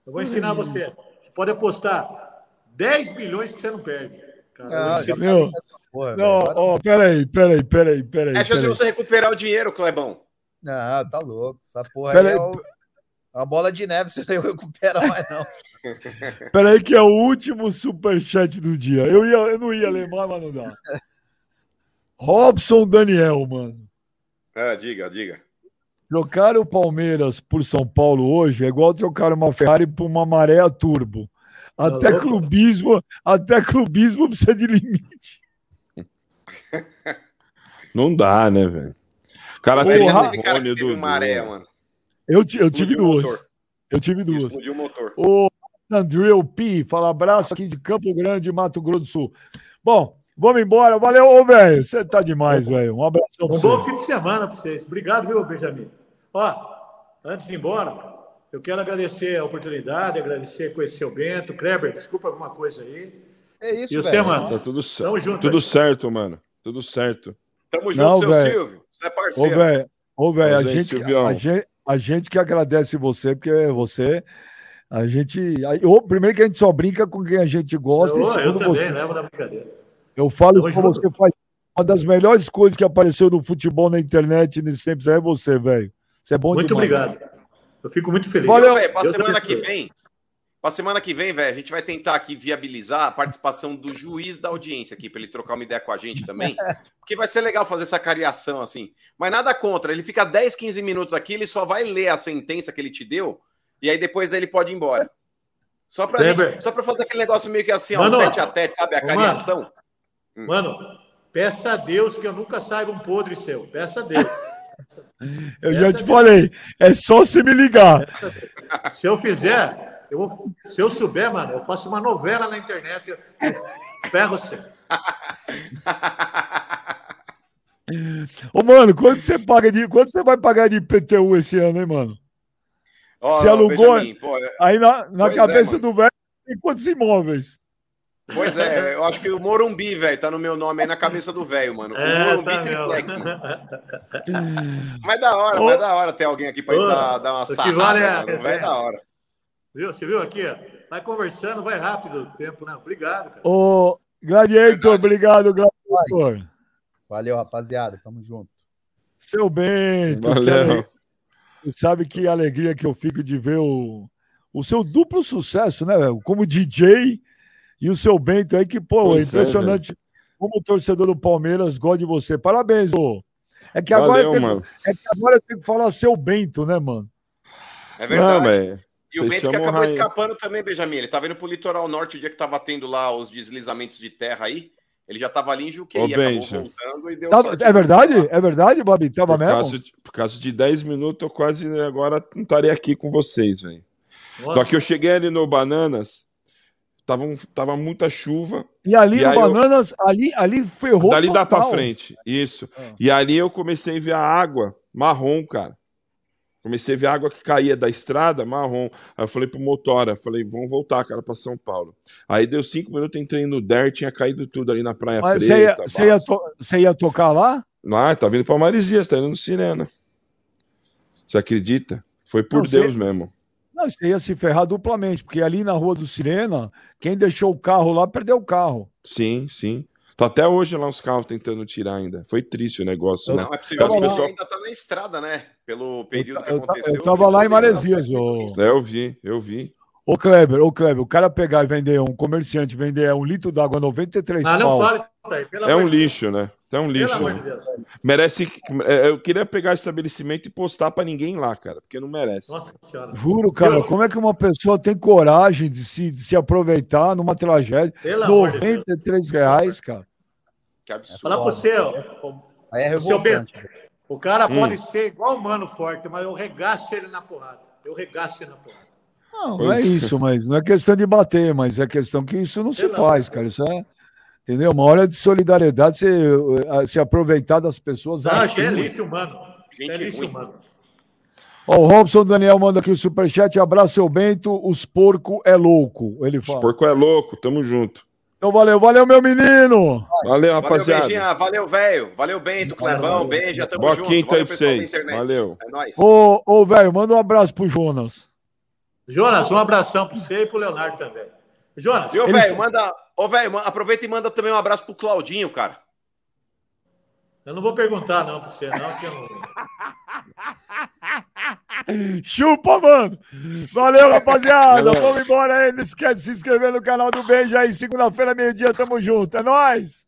eu vou ensinar você. Você pode apostar 10 milhões que você não perde. Cara, ah, meu, Porra, não, ó, peraí, peraí, peraí, peraí. É chance de você recuperar o dinheiro, Clebão. Não, tá louco. Essa porra pera aí, é o... uma bola de neve, [laughs] você não recupera mais, não. [laughs] peraí, que é o último superchat do dia. Eu, ia, eu não ia ler mais, mas não dá. Robson Daniel, mano. É, diga, diga. Trocar o Palmeiras por São Paulo hoje é igual trocar uma Ferrari por uma maré turbo. Até tá clubismo, até clubismo precisa de limite. Não dá, né, velho? O cara tem um cara que do maré, mano. Eu, eu tive duas. Eu tive duas. Explodiu o motor. O Andrew P, fala abraço aqui de Campo Grande, Mato Grosso do Sul. Bom, vamos embora. Valeu, velho. Você tá demais, velho. Um abraço. Um bom fim de semana para vocês. Obrigado, viu, Benjamin? Ó, antes de ir embora, eu quero agradecer a oportunidade, agradecer conhecer o Bento. Kleber, desculpa alguma coisa aí. É isso, e você, mano? Tá tudo, Tamo junto, tudo certo, mano. Tudo certo. Tamo junto, Não, seu véio. Silvio. Você é parceiro. Ô, velho, ô, velho, a, gente, a, gente, a gente que agradece você, porque você. A gente. Eu, primeiro que a gente só brinca com quem a gente gosta. Eu, eu também, você, levo da brincadeira. Eu falo isso pra você faz. Uma das melhores coisas que apareceu no futebol na internet nesses tempos é você, velho. Você é bom Muito demais. obrigado. Eu fico muito feliz. Valeu, velho. Pra semana que vem, Pra semana que vem, velho, a gente vai tentar aqui viabilizar a participação do juiz da audiência aqui, para ele trocar uma ideia com a gente também. [laughs] Porque vai ser legal fazer essa cariação assim. Mas nada contra, ele fica 10, 15 minutos aqui, ele só vai ler a sentença que ele te deu, e aí depois ele pode ir embora. Só pra, gente, só pra fazer aquele negócio meio que assim, mano, ó, tete a tete, sabe? A cariação. Mano, mano, peça a Deus que eu nunca saiba um podre seu. Peça a Deus. [laughs] Eu já te falei, é só você me ligar. Se eu fizer, eu vou, se eu souber, mano, eu faço uma novela na internet. Eu, eu ferro você. Ô, mano, quanto você paga de. Quanto você vai pagar de IPTU esse ano, hein, mano? Oh, você alugou. Benjamin, pô, é- aí na, na é, cabeça é, do velho tem quantos imóveis? Pois é, eu acho que o Morumbi, velho, tá no meu nome aí na cabeça do velho, mano. O é, Morumbi tá Triplex, mano. [laughs] Mas da hora, Ô, mas da hora ter alguém aqui pra ir dar, dar uma sarrada, vale é, mano. É da hora. Viu? Você viu aqui? Ó? Vai conversando, vai rápido o tempo, né? Obrigado, cara. Ô, Gladiator, obrigado, Gladiator. Valeu, rapaziada. Tamo junto. Seu bem. Valeu. Você sabe que alegria que eu fico de ver o, o seu duplo sucesso, né, velho? Como DJ e o seu Bento aí, que, pô, é impressionante. É, como torcedor do Palmeiras, gosto de você. Parabéns, ô. É que, agora Valeu, tenho, é que agora eu tenho que falar seu Bento, né, mano? É verdade. Não, e o Bento que acabou escapando também, Benjamin. Ele estava indo para o litoral norte o dia que estava tendo lá os deslizamentos de terra aí. Ele já estava ali em Juqueí, acabou voltando e deu tava, É verdade? É verdade, Bob? Tava por mesmo? Causa de, por causa de 10 minutos, eu quase agora não estaria aqui com vocês, velho. Só que eu cheguei ali no Bananas, tava, um, tava muita chuva. E ali e no Bananas, eu... ali, ali ferrou Dali total. dá pra frente, isso. Ah. E ali eu comecei a ver a água marrom, cara. Comecei a ver água que caía da estrada, marrom. Aí eu falei pro motora, falei, vamos voltar, cara, para São Paulo. Aí deu cinco minutos, entrei no DER, tinha caído tudo ali na Praia Mas Preta. Você ia, você ia, to ia, tocar lá? Ah, tá vindo pra Marizias, tá indo no Sirena. Você acredita? Foi por Não, Deus você... mesmo. Não, você ia se ferrar duplamente, porque ali na rua do Sirena, quem deixou o carro lá perdeu o carro. Sim, sim. Até hoje lá os carros tentando tirar ainda. Foi triste o negócio, né? Não, é possível que pessoal... ainda tá na estrada, né? Pelo período eu, que aconteceu. Eu tava lá em Maresias. O... É, eu vi, eu vi. Ô Kleber, ô Kleber, o cara pegar e vender, um comerciante vender um litro d'água 93 ah, não Fale, é um lixo, né? É um lixo. Né? De merece. É, eu queria pegar estabelecimento e postar para ninguém lá, cara, porque não merece. Nossa senhora. Juro, cara, como é que uma pessoa tem coragem de se, de se aproveitar numa tragédia? Pelo 93 reais, cara. Que absurdo. Falar pro seu. Aí é o, seu o cara hum. pode ser igual o Mano Forte, mas eu regaço ele na porrada. Eu regaço ele na porrada. Não, não é isso, mas não é questão de bater, mas é questão que isso não se faz, cara. Isso é. Entendeu? Uma hora de solidariedade, se, eh, se aproveitar das pessoas. Não, assim. é lixo humano. Gente é lixo humano. Ó, o Robson Daniel manda aqui o superchat. Abraço, seu Bento. Os porco é louco. Ele fala. Os porco é louco. Tamo junto. Então valeu, valeu, meu menino. Valeu, rapaziada. Valeu, Beijinha. Valeu, velho. Valeu, Bento, Clevão, beija, tamo Boa junto. quinta aí pra vocês. Valeu. É nóis. Ô, ô velho, manda um abraço pro Jonas. Jonas, um abração pro você e pro Leonardo também. Jonas. Viu, velho, manda... Ô, velho, aproveita e manda também um abraço pro Claudinho, cara. Eu não vou perguntar, não, pra você, não, que eu não... [laughs] Chupa, mano! Valeu, rapaziada! Vamos embora aí. Não esquece de se inscrever no canal do Beijo aí. Segunda-feira, meio-dia, tamo junto. É nóis!